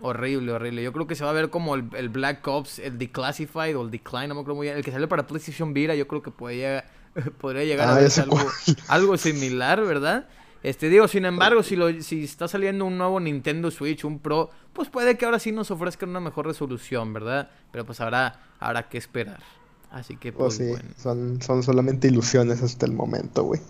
horrible, horrible. Yo creo que se va a ver como el, el Black Ops, el Declassified o el Decline, no me acuerdo muy bien. El que salió para PlayStation Vita, yo creo que podría, podría llegar Ah, a algo, cuál. algo similar, ¿verdad? Este, digo, sin embargo, si, lo, si está saliendo un nuevo Nintendo Switch, un Pro, pues puede que ahora sí nos ofrezcan una mejor resolución, ¿verdad? Pero pues habrá, habrá que esperar. Así que, Pues pues sí, bueno. son, son solamente ilusiones hasta el momento, güey.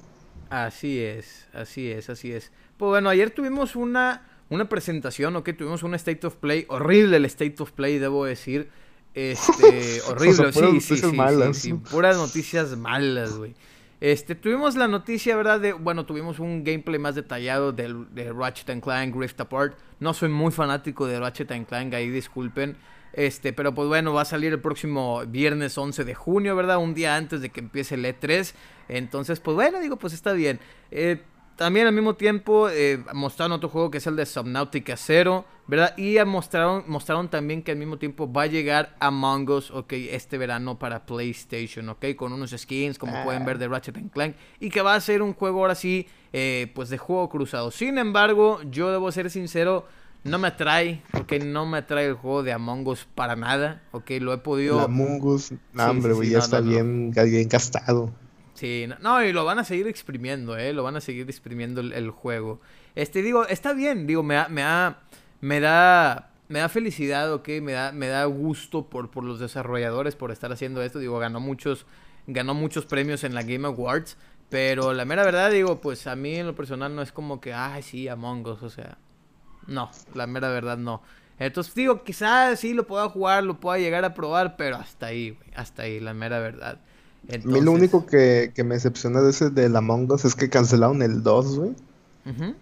Así es, así es, así es. Pues bueno, ayer tuvimos una, una presentación, ¿ok? Tuvimos un State of Play, horrible el State of Play, debo decir. Este, horrible, O sea, puras sí, sí, noticias sí, malas. sí, sí, puras noticias malas, güey. Este, tuvimos la noticia, ¿verdad? De, bueno, tuvimos un gameplay más detallado del, de Ratchet Clank Rift Apart. No soy muy fanático de Ratchet Clank, ahí disculpen. Este, pero pues bueno, va a salir el próximo viernes 11 de junio, ¿verdad? Un día antes de que empiece el E3. Entonces, pues bueno, digo, pues está bien. Eh, también al mismo tiempo eh, mostraron otro juego que es el de Subnautica 0, ¿verdad? Y mostraron, mostraron también que al mismo tiempo va a llegar Among Us, ok, este verano para PlayStation, ok, con unos skins, como Ah. pueden ver, de Ratchet and Clank. Y que va a ser un juego ahora sí, eh, pues de juego cruzado. Sin embargo, yo debo ser sincero, no me atrae, ok, no me atrae el juego de Among Us para nada, ok, lo he podido... El Among Us, no, Sí, hombre, sí, güey, sí, ya no, está no, no. bien, bien gastado. Sí, no, no, y lo van a seguir exprimiendo, ¿eh? Lo van a seguir exprimiendo el, el juego. Este, digo, está bien, digo, me da, me da, me da, me da felicidad, ¿ok? Me da, me da gusto por, por los desarrolladores por estar haciendo esto. Digo, ganó muchos, ganó muchos premios en la Game Awards. Pero la mera verdad, digo, pues a mí en lo personal no es como que, ay, sí, Among Us, o sea, no, la mera verdad no. Entonces, digo, quizás sí lo pueda jugar, lo pueda llegar a probar, pero hasta ahí, güey, hasta ahí, la mera verdad. A mí lo único que, que me decepciona de ese del Among Us es que cancelaron el 2, güey.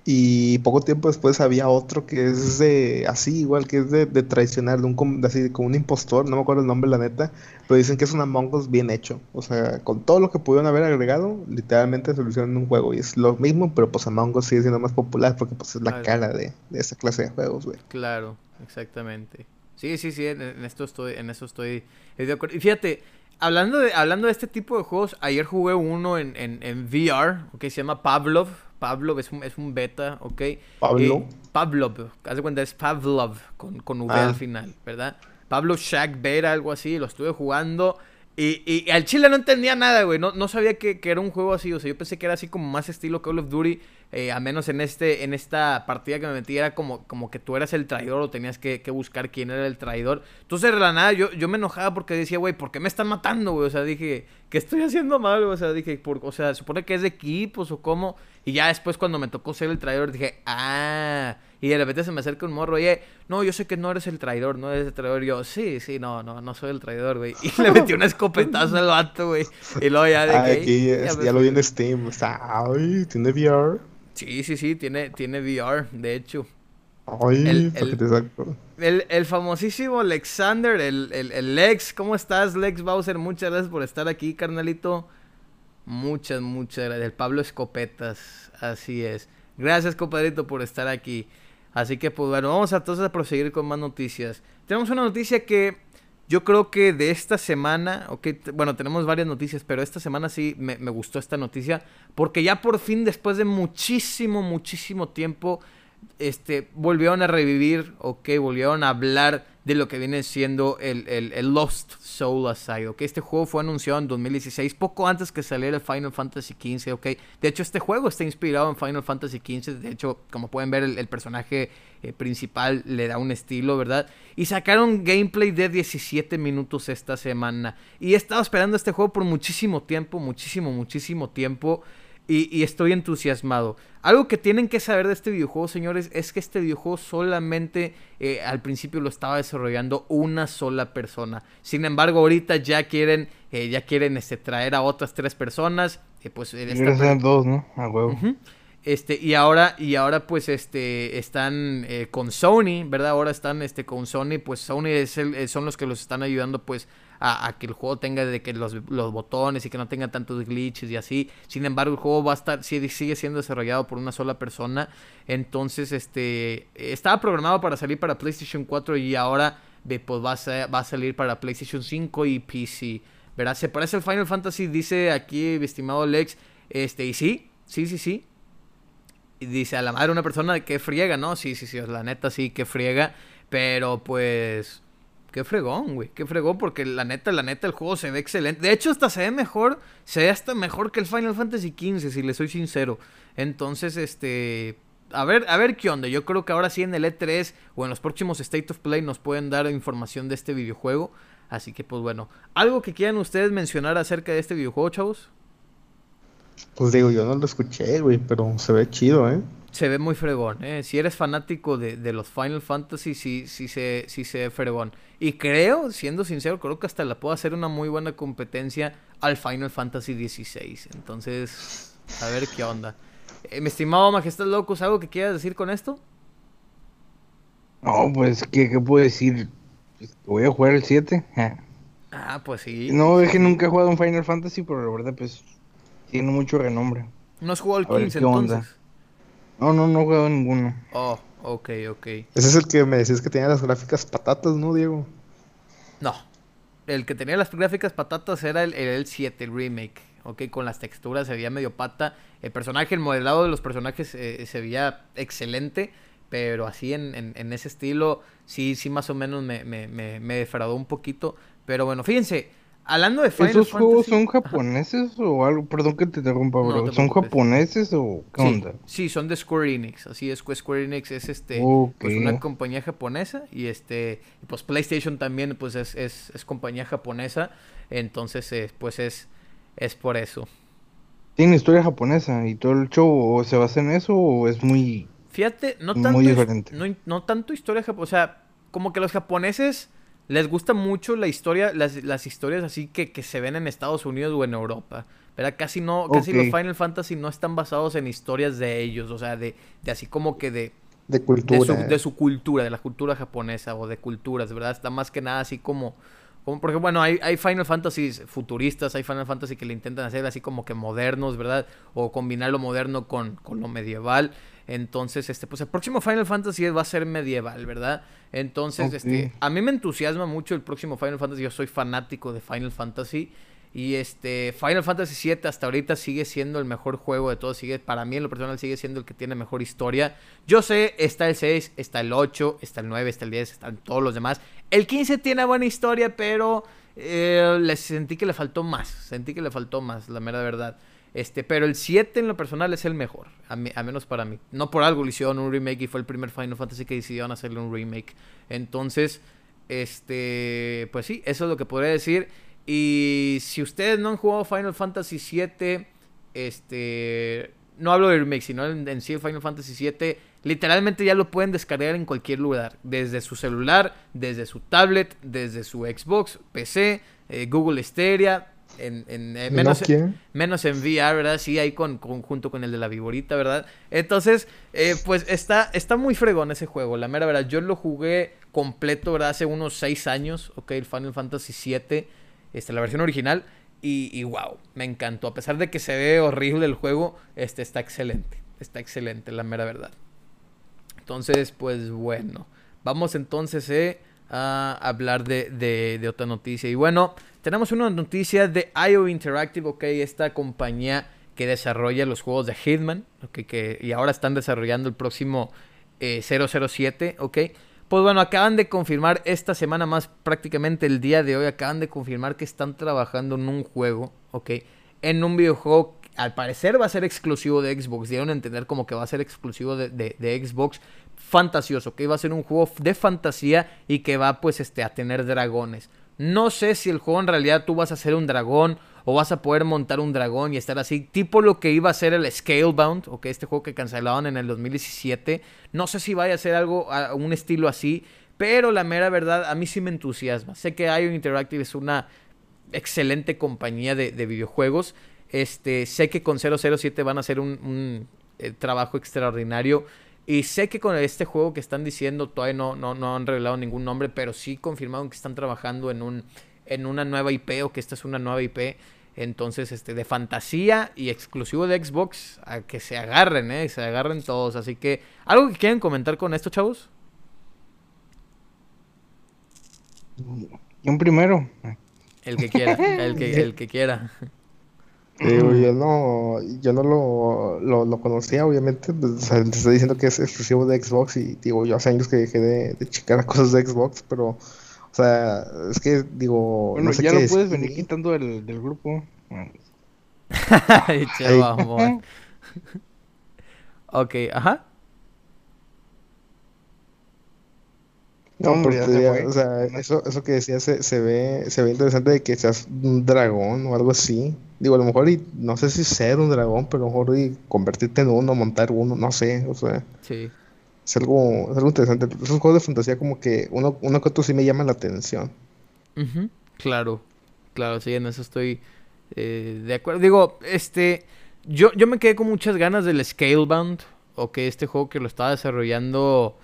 Y poco tiempo después había otro que es de así, igual que es de, de traicionar, de un de así como un impostor, no me acuerdo el nombre la neta, pero dicen que es un Among Us bien hecho. O sea, con todo lo que pudieron haber agregado, literalmente en un juego. Y es lo mismo, pero pues Among Us sigue siendo más popular porque pues es la cara de, de esa clase de juegos, güey. Claro, exactamente. Sí, sí, sí, en, en esto estoy, en eso estoy, de acuerdo. Y fíjate, hablando de, hablando de este tipo de juegos, ayer jugué uno en, en, en VR, ok, se llama Pavlov. Pavlov es un, es un beta, ok. Pablo. Eh, Pavlov, haz de cuenta, es Pavlov con, con V Ah. al final, ¿verdad? Pablo Shack Beta, algo así, lo estuve jugando. Y, y al chile no entendía nada, güey. No, no sabía que, que era un juego así. O sea, yo pensé que era así como más estilo Call of Duty. eh, a menos en este en esta partida que me metí era como, como que tú eras el traidor o tenías que, que buscar quién era el traidor. Entonces, de la nada, yo, yo me enojaba porque decía, güey, ¿por qué me están matando, güey? O sea, dije, ¿qué estoy haciendo mal? O sea, dije, por, o sea, supone que es de equipos o cómo. Y ya después, cuando me tocó ser el traidor, dije, ah. Y de repente se me acerca un morro, oye, no, yo sé que no eres el traidor, no eres el traidor. Y yo, sí, sí, no, no, no soy el traidor, güey. Y le metí un escopetazo al vato, güey. Y luego ya de Ah, que. aquí ya lo vi en Steam. Está, ay, tiene VR. Sí, sí, sí, tiene, tiene VR, de hecho. Ay, El- el- te saco. El, el famosísimo Alexander, el, el, el Lex, ¿cómo estás, Lex Bowser? Muchas gracias por estar aquí, carnalito. Muchas, muchas gracias. Pablo Escopetas, así es. Gracias, compadrito, por estar aquí. Así que, pues bueno, vamos a, entonces a proseguir con más noticias. Tenemos una noticia que yo creo que de esta semana, ok, t- bueno, tenemos varias noticias, pero esta semana sí me, me gustó esta noticia, porque ya por fin, después de muchísimo, muchísimo tiempo, este, volvieron a revivir, ok, volvieron a hablar de lo que viene siendo el, el, el Lost Soul Aside, ok. Este juego fue anunciado en 2016, poco antes que saliera el Final Fantasy XV, ok. De hecho, este juego está inspirado en Final Fantasy XV, de hecho, como pueden ver, el, el personaje eh, principal le da un estilo, ¿verdad? Y sacaron gameplay de 17 minutos esta semana. Y he estado esperando este juego por muchísimo tiempo, muchísimo, muchísimo tiempo. Y, y estoy entusiasmado. Algo que tienen que saber de este videojuego, señores, es que este videojuego solamente eh, al principio lo estaba desarrollando una sola persona. Sin embargo, ahorita ya quieren, eh, ya quieren este, traer a otras tres personas. eh, pues, esta dos, ¿no? A huevo. Este, y ahora, y ahora pues este, están eh, con Sony, ¿verdad? Ahora están este, con Sony, pues Sony es el- eh, son los que los están ayudando pues a, que el juego tenga de que los, los botones y que no tenga tantos glitches y así. Sin embargo, el juego va a estar, sigue, siendo desarrollado por una sola persona. Entonces, este, estaba programado para salir para PlayStation 4 y ahora pues va a, va a salir para PlayStation 5 y PC. ¿Verdad? Se parece al Final Fantasy, dice aquí, estimado Lex. Este, y sí, sí, sí, sí. Y dice a la madre una persona que friega, ¿no? Sí, sí, sí, la neta sí, que friega. Pero pues. Qué fregón, güey. Qué fregón, porque la neta, la neta, el juego se ve excelente. De hecho, hasta se ve mejor. Se ve hasta mejor que el Final Fantasy XV, si le soy sincero. Entonces, este. A ver, a ver qué onda. Yo creo que ahora sí en el E3 o en los próximos State of Play nos pueden dar información de este videojuego. Así que, pues bueno. ¿Algo que quieran ustedes mencionar acerca de este videojuego, chavos? Pues digo, yo no lo escuché, güey, pero se ve chido, ¿eh? Se ve muy fregón, ¿eh? Si eres fanático de, de los Final Fantasy, sí, sí, se, sí se ve fregón. Y creo, siendo sincero, creo que hasta la puedo hacer una muy buena competencia al Final Fantasy XVI. Entonces, a ver qué onda. Eh, mi estimado Majestad Locos, ¿algo que quieras decir con esto? No, pues, ¿qué, qué puedo decir? Pues, Voy a jugar el 7. ja. Ah, pues sí. No, es que nunca he jugado un Final Fantasy, pero la verdad, pues, tiene mucho renombre. ¿No has jugado el A ver, 15 ¿qué onda? No, no, no he jugado ninguno. Oh, ok, ok. Ese es el que me decías que tenía las gráficas patatas, ¿no, Diego? No. El que tenía las gráficas patatas era el, el 7, el remake. Ok, con las texturas se veía medio pata. El personaje, el modelado de los personajes eh, se veía excelente. Pero así en, en, ese estilo, sí, sí más o menos me, me, me, me defraudó un poquito. Pero bueno, fíjense, Hablando de Final ¿Esos juegos son japoneses o algo? Perdón que te interrumpa, bro. ¿Son japoneses o qué onda? Sí, son de Square Enix. Así es, Square Enix es este pues una compañía japonesa y este pues PlayStation también pues es, es, es compañía japonesa. Entonces, eh, pues es es por eso. ¿Tiene historia japonesa y todo el show o se basa en eso o es muy Fíjate, no tanto muy diferente. No, no tanto historia japonesa, o sea, como que los japoneses les gusta mucho la historia, las, las historias así que, que, se ven en Estados Unidos o en Europa. ¿Verdad? Casi no, casi los Final Fantasy no están basados en historias de ellos, o sea, de, de así como que de, de cultura. De su, cultura, de la cultura japonesa o de culturas, ¿verdad? Está más que nada así como, como porque bueno, hay, hay Final Fantasy futuristas, hay Final Fantasy que le intentan hacer así como que modernos, ¿verdad? O combinar lo moderno con, con lo medieval. Entonces, este, pues el próximo Final Fantasy va a ser medieval, ¿verdad? Entonces, este, a mí me entusiasma mucho el próximo Final Fantasy. Yo soy fanático de Final Fantasy. Y este, Final Fantasy VII hasta ahorita sigue siendo el mejor juego de todos. Sigue, para mí en lo personal sigue siendo el que tiene mejor historia. Yo sé, está el 6, está el 8, está el 9, está el 10, están todos los demás. El 15 tiene buena historia, pero eh, le sentí que le faltó más. Sentí que le faltó más, la mera verdad. Este, pero el 7 en lo personal es el mejor, a, menos para mí. No por algo le hicieron un remake y fue el primer Final Fantasy que decidieron hacerle un remake. Entonces, este, pues sí, eso es lo que podría decir. Y si ustedes no han jugado Final Fantasy 7, este, no hablo de remake, sino en, sí Final Fantasy 7, literalmente ya lo pueden descargar en cualquier lugar, desde su celular, desde su tablet, desde su Xbox, PC, eh, Google Stadia, en, en eh, menos, menos en VR, ¿verdad? Sí, ahí con, junto con el de la viborita, ¿verdad? Entonces, eh, pues está, está muy fregón ese juego, la mera verdad. Yo lo jugué completo, ¿verdad? Hace unos 6 años, ok, el Final Fantasy VII, este, la versión original. Y, y, wow, me encantó. A pesar de que se ve horrible el juego, este está excelente. Está excelente, la mera verdad. Entonces, pues bueno. Vamos entonces eh, a hablar de, de, otra noticia. Y bueno, tenemos una noticia de IO Interactive, ok, esta compañía que desarrolla los juegos de Hitman, ok, que, y ahora están desarrollando el próximo 007, eh, ok. Pues bueno, acaban de confirmar esta semana más prácticamente el día de hoy, acaban de confirmar que están trabajando en un juego, ok, en un videojuego al parecer va a ser exclusivo de Xbox. Dieron a entender como que va a ser exclusivo de, Xbox. Fantasioso, que va a ser un juego de fantasía y que va pues este, a tener dragones. No sé si el juego en realidad tú vas a ser un dragón o vas a poder montar un dragón y estar así, tipo lo que iba a ser el Scalebound, este juego que cancelaron en el 2017. No sé si vaya a ser algo, a un estilo así, pero la mera verdad a mí sí me entusiasma. Sé que IO Interactive es una excelente compañía de, videojuegos. Este, sé que con 007 van a hacer un, eh, trabajo extraordinario. Y sé que con este juego que están diciendo todavía no, no, no han revelado ningún nombre, pero sí confirmaron que están trabajando en, un, en una nueva IP o que esta es una nueva IP. Entonces, este, de fantasía y exclusivo de Xbox, a que se agarren, ¿eh? Se agarren todos. Así que, ¿algo que quieran comentar con esto, chavos? Un primero? El que quiera, el que, el que quiera. Digo, yo no, yo no lo, lo, conocía, obviamente. Pues, te estoy diciendo que es exclusivo de Xbox y digo, yo hace años que dejé de, de checar cosas de Xbox, pero, o sea, es que digo. Bueno, ya lo puedes venir quitando del, del grupo. ok, ajá. No, hombre, o sea, eso, eso que decías se, se, ve, se ve interesante de que seas un dragón o algo así. Digo, a lo mejor, y no sé si ser un dragón, pero a lo mejor y convertirte en uno, montar uno, no sé, o sea. Sí. Es algo, es algo interesante. Esos juegos de fantasía como que uno, uno que otro sí me llama la atención. Claro, claro, sí, en eso estoy eh, de acuerdo. Digo, este, yo, yo me quedé con muchas ganas del Scalebound, o que este juego que lo estaba desarrollando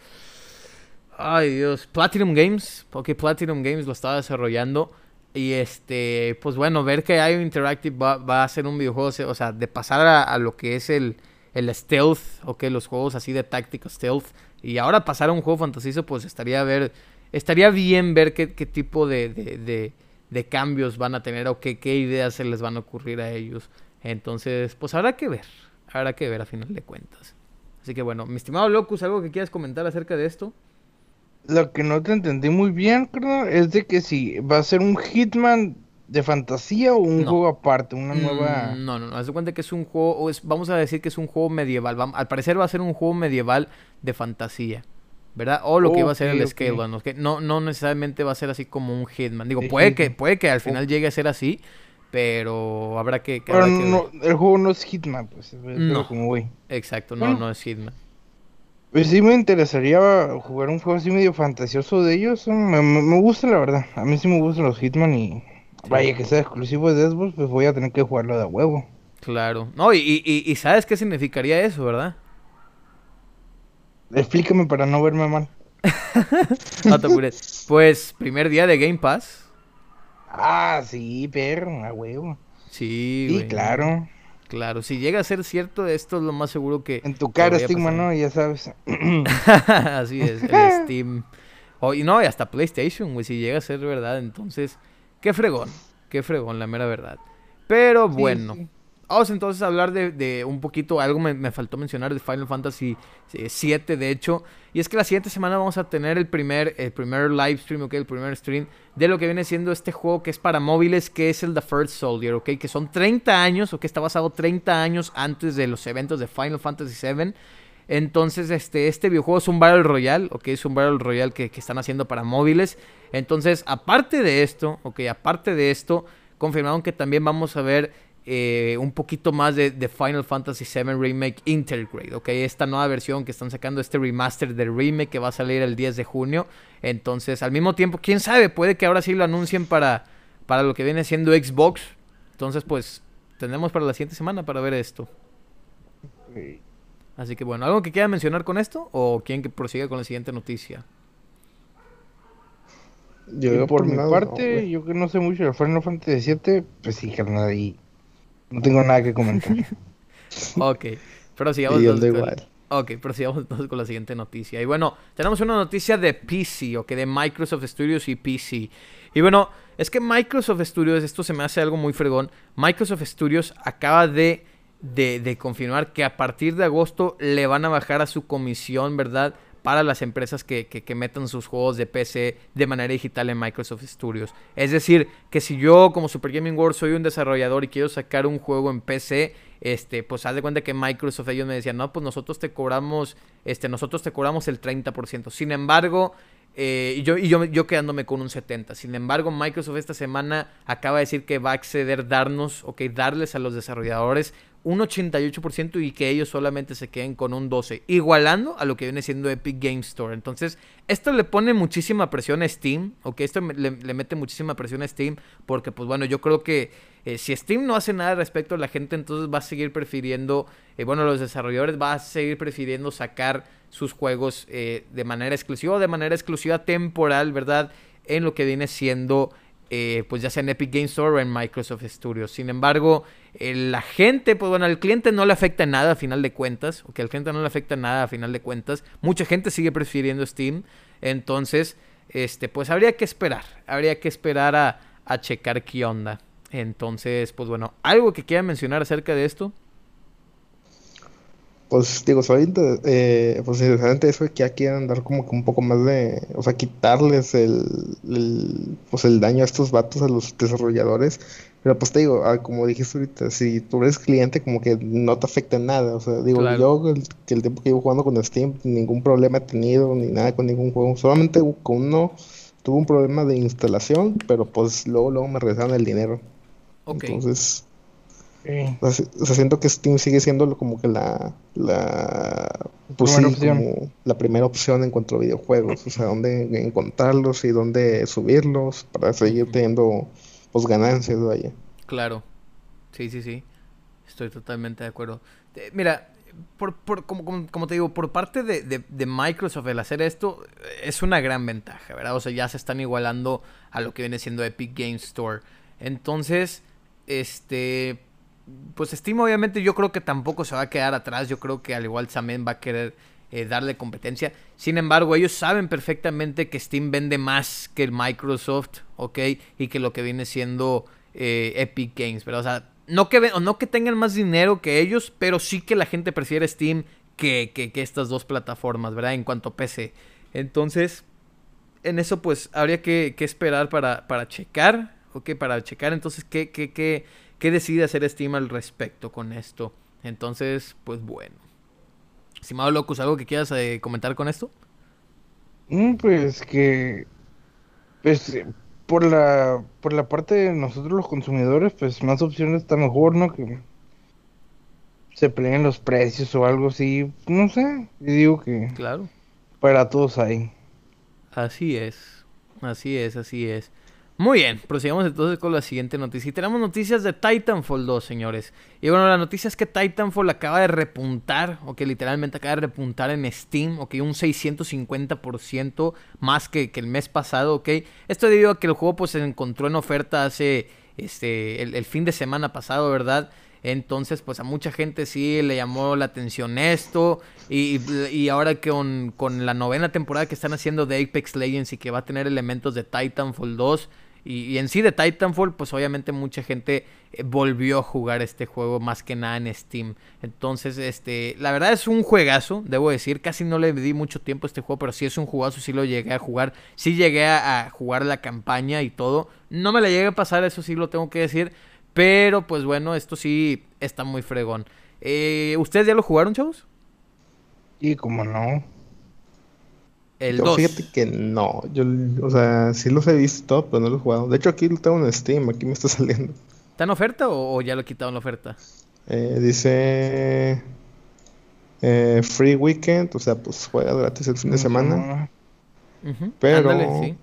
Ay, Dios. Platinum Games. Porque Platinum Games lo estaba desarrollando. Y este, pues bueno, ver que IO Interactive va, va a ser un videojuego, o sea, de pasar a, lo que es el, el stealth, o que los juegos así de táctica stealth, y ahora pasar a un juego fantasioso, pues estaría ver, estaría bien ver qué, qué tipo de, de, de, cambios van a tener o qué, qué ideas se les van a ocurrir a ellos. Entonces, pues habrá que ver, habrá que ver a final de cuentas. Así que bueno, mi estimado Locus, ¿algo que quieras comentar acerca de esto? Lo que no te entendí muy bien, creo, es de que si va a ser un Hitman de fantasía o un No. juego aparte, una nueva... Mm, No, no, no. Haz de cuenta que es un juego, o es, vamos a decir que es un juego medieval. al parecer va a ser un juego medieval de fantasía. ¿Verdad? O lo que iba a ser el ok. Scale One. ¿ok? No, no necesariamente va a ser así como un Hitman. Digo, De puede que, puede que al final llegue a ser así, pero habrá que, que- Pero habrá que ver. no, el juego no es Hitman, pues, es es No. como voy. Exacto, no, Bueno. no es Hitman. Pues sí me interesaría jugar un juego así medio fantasioso de ellos. Me, me, me gusta la verdad. A mí sí me gustan los Hitman y vaya que sea exclusivo de Xbox, pues voy a tener que jugarlo de huevo. Claro. No, y, y, y- ¿sabes qué significaría eso, verdad? Explícame para no verme mal. No te apures. Pues, primer día de Game Pass. Ah, sí, perro, a huevo. Sí, Sí, güey. claro. Claro, si llega a ser cierto, esto es lo más seguro que... En tu cara, estigma. ¿no? Ya sabes. Así es, el Steam. Oh, y no, y hasta PlayStation, güey, si llega a ser verdad. Entonces, qué fregón, qué fregón, la mera verdad. Pero Sí, bueno, sí. Vamos entonces a hablar de, de un poquito, algo me, me faltó mencionar de Final Fantasy VII, de hecho. Y es que la siguiente semana vamos a tener el primer, el primer live stream, ok, el primer stream de lo que viene siendo este juego que es para móviles, que es el The First Soldier, ok, que son 30 años, o que está basado 30 años antes de los eventos de Final Fantasy VII. Entonces, este, este videojuego es un Battle Royale, ok, es un Battle Royale que, que están haciendo para móviles. Entonces, aparte de esto, ok, aparte de esto, confirmaron que también vamos a ver eh, un poquito más de, de Final Fantasy VII Remake Intergrade, ok, esta nueva versión que están sacando, este remaster del remake que va a salir el 10 de junio. Entonces, al mismo tiempo, quién sabe, puede que ahora sí lo anuncien para, para lo que viene siendo Xbox. Entonces, pues, tenemos para la siguiente semana para ver esto. Así que bueno, ¿algo que quiera mencionar con esto? ¿O quieren que prosiga con la siguiente noticia? Yo Y por mi lado, parte, no, yo que no sé mucho de Final Fantasy VII, pues sí, carnal, ahí no tengo nada que comentar. Ok, pero sigamos Y ando con- igual. Ok, prosigamos entonces con la siguiente noticia. Y bueno, tenemos una noticia de PC, ok, de Microsoft Studios y PC. Y bueno, es que Microsoft Studios, esto se me hace algo muy fregón. Microsoft Studios acaba de, de, de confirmar que a partir de agosto le van a bajar a su comisión, ¿verdad? Para las empresas que, metan sus juegos de PC de manera digital en Microsoft Studios. Es decir, que si yo como Super Gaming World soy un desarrollador y quiero sacar un juego en PC, este, pues haz de cuenta que Microsoft ellos me decían, no, pues nosotros te cobramos, este, nosotros te cobramos el 30%. Sin embargo, eh, y yo quedándome con un 70%. Sin embargo, Microsoft esta semana acaba de decir que va a acceder darnos, ok, darles a los desarrolladores un 88% y que ellos solamente se queden con un 12%, igualando a lo que viene siendo Epic Game Store. Entonces, esto le pone muchísima presión a Steam, ok, esto le, mete muchísima presión a Steam, porque pues bueno, yo creo que eh, si Steam no hace nada al respecto, la gente entonces va a seguir prefiriendo, eh, bueno, los desarrolladores va a seguir prefiriendo sacar sus juegos eh, de manera exclusiva o de manera exclusiva temporal, ¿verdad? En lo que viene siendo, eh, pues ya sea en Epic Games Store o en Microsoft Studios. Sin embargo, la gente, pues bueno, al cliente no le afecta nada a final de cuentas, o que al cliente no le afecta nada a final de cuentas. Mucha gente sigue prefiriendo Steam, entonces, este, pues habría que esperar, habría que esperar a, a checar qué onda. Entonces, pues bueno, ¿algo que quieran mencionar acerca de esto? Pues digo, soy eh, pues interesante eso de que ya quieran dar como que un poco más de, o sea, quitarles el, el, pues el daño a estos vatos, a los desarrolladores. Pero pues te digo, ah, como dijiste ahorita, si tú eres cliente, como que no te afecta en nada. O sea, digo, Claro. yo el, que el tiempo que llevo jugando con Steam, ningún problema he tenido, ni nada con ningún juego. Solamente con uno tuve un problema de instalación, pero pues luego, luego me regresaron el dinero. Ok. Entonces, Sí. o sea, o sea, siento que Steam sigue siendo como que la, la, pues Primera sí, opción. como la primera opción en cuanto a videojuegos, o sea, dónde encontrarlos y dónde subirlos para seguir teniendo, pues, ganancias, vaya. Claro. Sí, sí, sí. Estoy totalmente de acuerdo. Eh, mira, por, por- como, como, como te digo, por parte de, de- de Microsoft el hacer esto eh, es una gran ventaja, ¿verdad? O sea, ya se están igualando a lo que viene siendo Epic Games Store. Entonces, este, pues Steam obviamente yo creo que tampoco se va a quedar atrás. Yo creo que al igual también va a querer eh, darle competencia. Sin embargo, ellos saben perfectamente que Steam vende más que Microsoft, ¿ok? Y que lo que viene siendo eh, Epic Games, ¿verdad? O sea, no que, o no que tengan más dinero que ellos, pero sí que la gente prefiere Steam que, que, estas dos plataformas, ¿verdad? En cuanto a PC. Entonces, en eso pues habría que, que esperar para, para checar, ok, para checar entonces qué, qué, qué, qué decide hacer Steam al respecto con esto. Entonces, pues bueno. Estimado Locus, ¿algo que quieras eh, comentar con esto? Mm, pues que, pues por la, por la parte de nosotros los consumidores, pues más opciones está mejor, ¿no? Que se peleen los precios o algo así, no sé, yo digo que Claro. para todos hay. Así es, así es, así es. Muy bien, prosigamos entonces con la siguiente noticia. Y tenemos noticias de Titanfall 2, señores. Y bueno, la noticia es que Titanfall acaba de repuntar, o que literalmente acaba de repuntar en Steam, ok, un 650% más que, que el mes pasado, ok. Esto debido a que el juego pues se encontró en oferta hace, este, el, fin de semana pasado, ¿verdad? Entonces, pues a mucha gente sí le llamó la atención esto. Y, y ahora que con, con la novena temporada que están haciendo de Apex Legends y que va a tener elementos de Titanfall 2 y, en sí de Titanfall, pues obviamente mucha gente eh, volvió a jugar este juego más que nada en Steam. Entonces, este, la verdad es un juegazo, debo decir. Casi no le di mucho tiempo a este juego, pero sí es un jugazo, sí lo llegué a jugar. Sí llegué a, a jugar la campaña y todo. No me la llegué a pasar, eso sí lo tengo que decir. Pero pues bueno, esto sí está muy fregón. Eh, ¿Ustedes ya lo jugaron, chavos? Y como no, El Yo 2. fíjate que no, yo, o sea, sí los he visto, pero no los he jugado. De hecho, aquí lo tengo en Steam, aquí me está saliendo. ¿Está en oferta o, o ya lo quitaron la oferta? Eh, dice eh, Free Weekend, o sea, pues juega gratis el fin de semana. Pero- ándale, sí.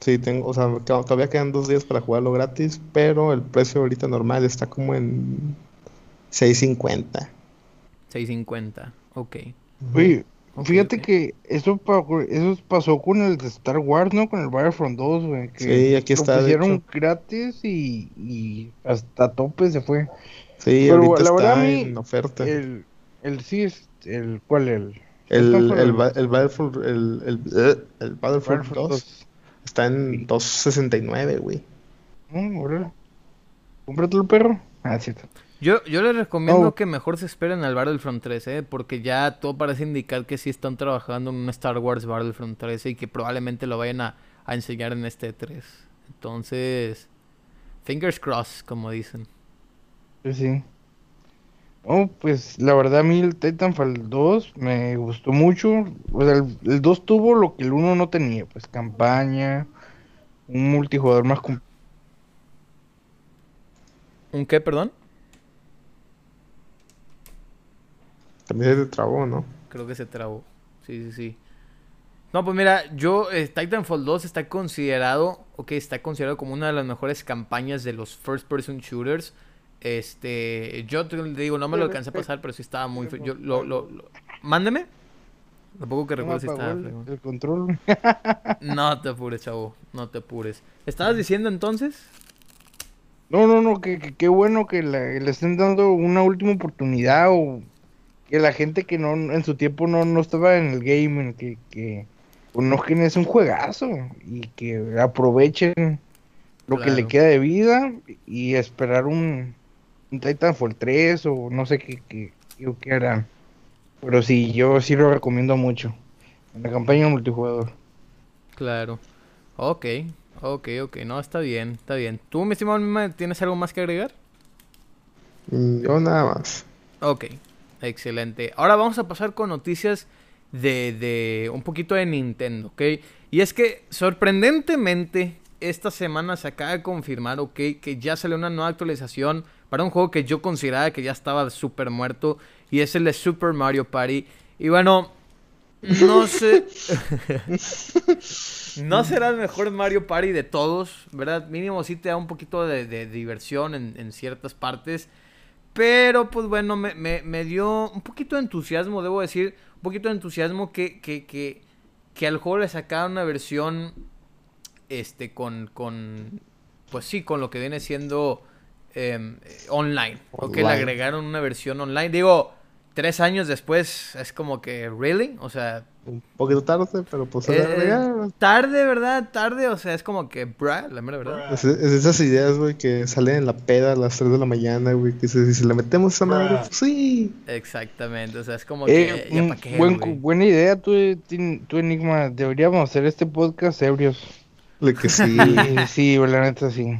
Sí, tengo, o sea, todavía quedan dos días para jugarlo gratis, pero el precio ahorita normal está como en 6.50. 650. Ok. Oye, Ok, fíjate ok. que eso, eso pasó con el de Star Wars, ¿no? Con el Battlefront 2, güey. que Sí, aquí lo está, pusieron hecho. gratis y, y hasta tope se fue. Sí, Pero ahorita la verdad está mí, en oferta. El, el sí es, el, ¿cuál? El, El, Battlefront, el, el Battlefield, el, el, eh, el Battlefront Battlefront 2 está en 2.69, güey. Mm, órale. Cómpratelo, perro. Ah, cierto. Yo, yo les recomiendo No. que mejor se esperen al Battlefront 3, ¿eh? Porque ya todo parece indicar que sí están trabajando en un Star Wars Battlefront 3 y que probablemente lo vayan a, a enseñar en este 3. Entonces, fingers crossed, como dicen. Sí, sí. Oh, pues la verdad a mí el Titanfall 2 me gustó mucho. O sea, el, el 2 tuvo lo que el 1 no tenía, pues campaña, un multijugador más ¿Un qué, perdón? También se trabó, ¿no? Creo que se trabó. Sí, sí, sí. No, pues mira, yo, eh, Titanfall 2 está considerado, ok, está considerado como una de las mejores campañas de los first person shooters. Este, yo te digo, no me lo alcancé a pasar, pero sí estaba muy Yo lo, lo, lo- Mándeme. Tampoco que recuerdo si estaba el, el control. No te apures, chavo. No te apures. ¿Estabas diciendo entonces? No, no, no, que, que- qué bueno que la- le estén dando una última oportunidad o que la gente que no en su tiempo no, no estaba en el gaming, que, que conozcan es un juegazo y que aprovechen lo que le queda de vida y esperar un, un Titanfall 3 o no sé qué, qué, qué, qué harán. Pero sí, yo sí lo recomiendo mucho. En la campaña multijugador. Claro. Ok, ok, ok. No, está bien, está bien. ¿Tú, mi estimado, tienes algo más que agregar? Yo nada más. Ok, excelente. Ahora vamos a pasar con noticias de, de un poquito de Nintendo, ¿ok? Y es que sorprendentemente esta semana se acaba de confirmar, ¿ok? Que ya salió una nueva actualización para un juego que yo consideraba que ya estaba súper muerto y es el de Super Mario Party. Y bueno, no sé... No será el mejor Mario Party de todos, ¿verdad? Mínimo sí te da un poquito de, diversión en ciertas partes. Pero pues bueno, me, me- me dio un poquito de entusiasmo, debo decir. Un poquito de entusiasmo que, que, que, que al juego le sacaron una versión este con, con pues sí, con lo que viene siendo em, eh, online. O que le Online. agregaron una versión online. Digo, tres años después es como que, ¿really? O sea, Un poquito tarde, pero pues... eh, ya, tarde, ¿verdad? Tarde, o sea, es como que, bruh, la mera verdad. Es, es esas ideas, güey, que salen en la peda a las 3 de la mañana, güey, que si, si le metemos esa madre, pues sí. Exactamente, o sea, es como que, Eh, ya pa' qué, buen- güey. buena idea, tú, tú, Enigma. Deberíamos hacer este podcast ebrios. Le que sí. Sí, la neta sí.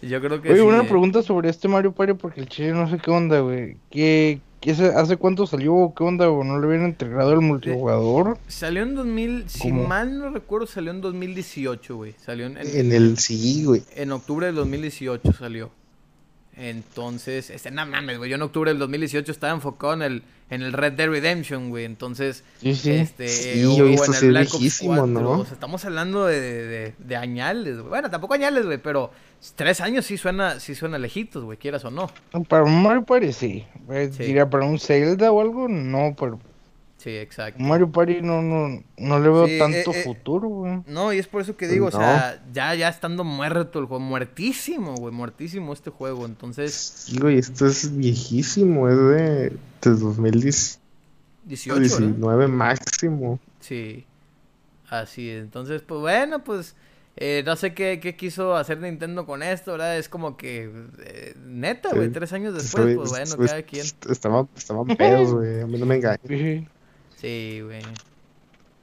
Yo creo que Oye, sí, una eh. pregunta sobre este Mario Party, porque el chile no sé qué onda, güey. ¿Qué, ¿Hace cuánto salió qué onda, o no le habían entregado el multijugador? Salió en 2000, si ¿Cómo? mal no recuerdo, salió en 2018, güey. Salió en, en, En el sí, güey. en octubre del 2018 salió. Entonces, este, no mames, güey. Yo en octubre del 2018 estaba enfocado en el, en el Red Dead Redemption, güey. Entonces, Sí, sí. este, Sí, o- esto en el es Black Ops viejísimo, 4. ¿no? O sea, estamos hablando de, de, de- de añales, güey. Bueno, tampoco añales, güey, pero tres años sí suena, sí suena lejitos, güey, quieras o no. Para un Mario Party sí. Sí. Diría para un Zelda o algo, no, pero Sí, exacto. Mario Party no, no, no le veo Sí, tanto eh, eh, futuro, güey. No, y es por eso que digo, o sea, ya, ya estando muerto el juego, muertísimo, güey, muertísimo este juego. Entonces, Sí, güey, esto es viejísimo, es de, de 2019 18, ¿verdad? máximo. Sí, así es. Entonces, pues bueno, pues eh, no sé qué, qué quiso hacer Nintendo con esto, ¿verdad? Es como que, eh, neta, güey, Sí. tres años después, Estoy- pues bueno, estoy- cada quien. Estaban, estaban pedos, güey, a mí no me engañan. Sí. Güey.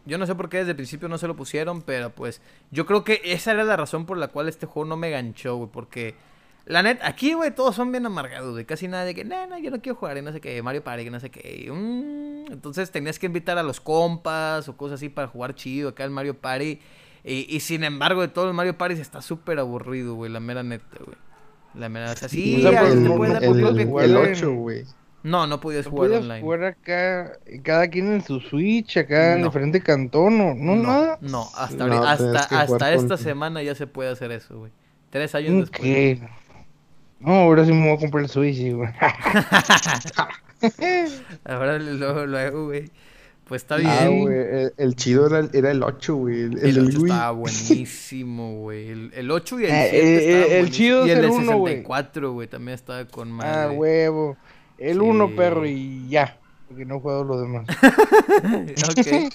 Yo no sé por qué desde el principio no se lo pusieron, pero pues yo creo que esa era la razón por la cual este juego no me ganchó, güey, porque la net, aquí, güey, todos son bien amargados, güey, casi nada de que, no, no, yo no quiero jugar, y no sé qué, Mario Party, que no sé qué, y, mm, entonces tenías que invitar a los compas o cosas así para jugar chido acá el Mario Party, y, y sin embargo de todos los Mario Party está súper aburrido, güey, la mera neta, güey. La mera, o sea, sí, O sea, pues, te no- puedes no dar propia jugar el en- 8, güey. No, no podías ¿No jugar podías online. jugar acá, cada quien en su Switch, acá en No. diferente cantón, o no, nada? No, hasta, No, hasta, hasta esta con- semana ya se puede hacer eso, güey. Tres años Mm, después. ¿Qué? No, ahora sí me voy a comprar el Switch, güey. Ahora luego, luego, güey. Pues está Ah, bien. güey, el, el chido era el, era el 8, güey. El, el el del 8 Wii. estaba buenísimo, güey. El, el 8 y el Eh, 7 eh, estaban eh, el chido Y es el de uno, güey. 64, güey, también estaba con Ah, madre. huevo. El Sí. uno, perro, y ya. Porque no juego los demás. ok.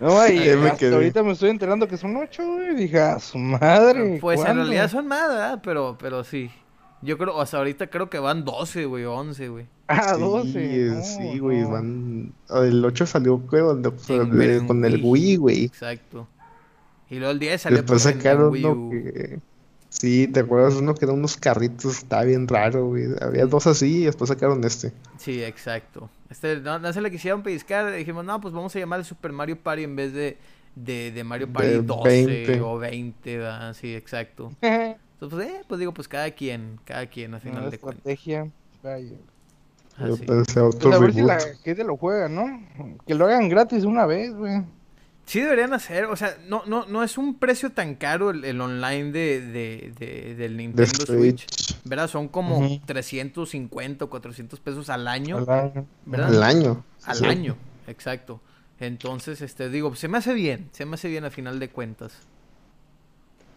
No, y Ahí hasta ahorita me estoy enterando que son ocho, güey. Dije, a su madre. Pues en ¿cuándo? realidad son más, ¿verdad? Pero, pero sí. Yo creo, o sea, ahorita creo que van 12, güey, o 11, güey. Ah, Sí, 12. no, sí, güey, no. van... El 8 salió, güey, En- de- en con el Wii. Wii, güey. Exacto. Y luego el 10 salió Después en sacaron Wii uno U. que... Sí, ¿te acuerdas? Uno que eran unos carritos, estaba bien raro, güey. Había dos así y después sacaron este. Sí, exacto. Este, no, no se le quisieron pellizcar. Dijimos, no, pues vamos a llamar Super Mario Party en vez de, de, de Mario Party De 12 20. o 20, ¿verdad? Sí, exacto. Entonces, pues, eh, pues digo, pues cada quien, cada quien, a final de cuentas. estrategia. Vaya. Pues a ver si la gente lo juega, ¿no? Que lo hagan gratis una vez, güey. Sí deberían hacer, o sea, no, no, no es un precio tan caro el, el online de, de, de- del De Nintendo Switch. Switch. ¿Verdad? Son como Ujú. 350 o 400 pesos al año. Al año. ¿Verdad? Al año. Al Sí. año, exacto. Entonces, este, digo, se me hace bien, se me hace bien a final de cuentas.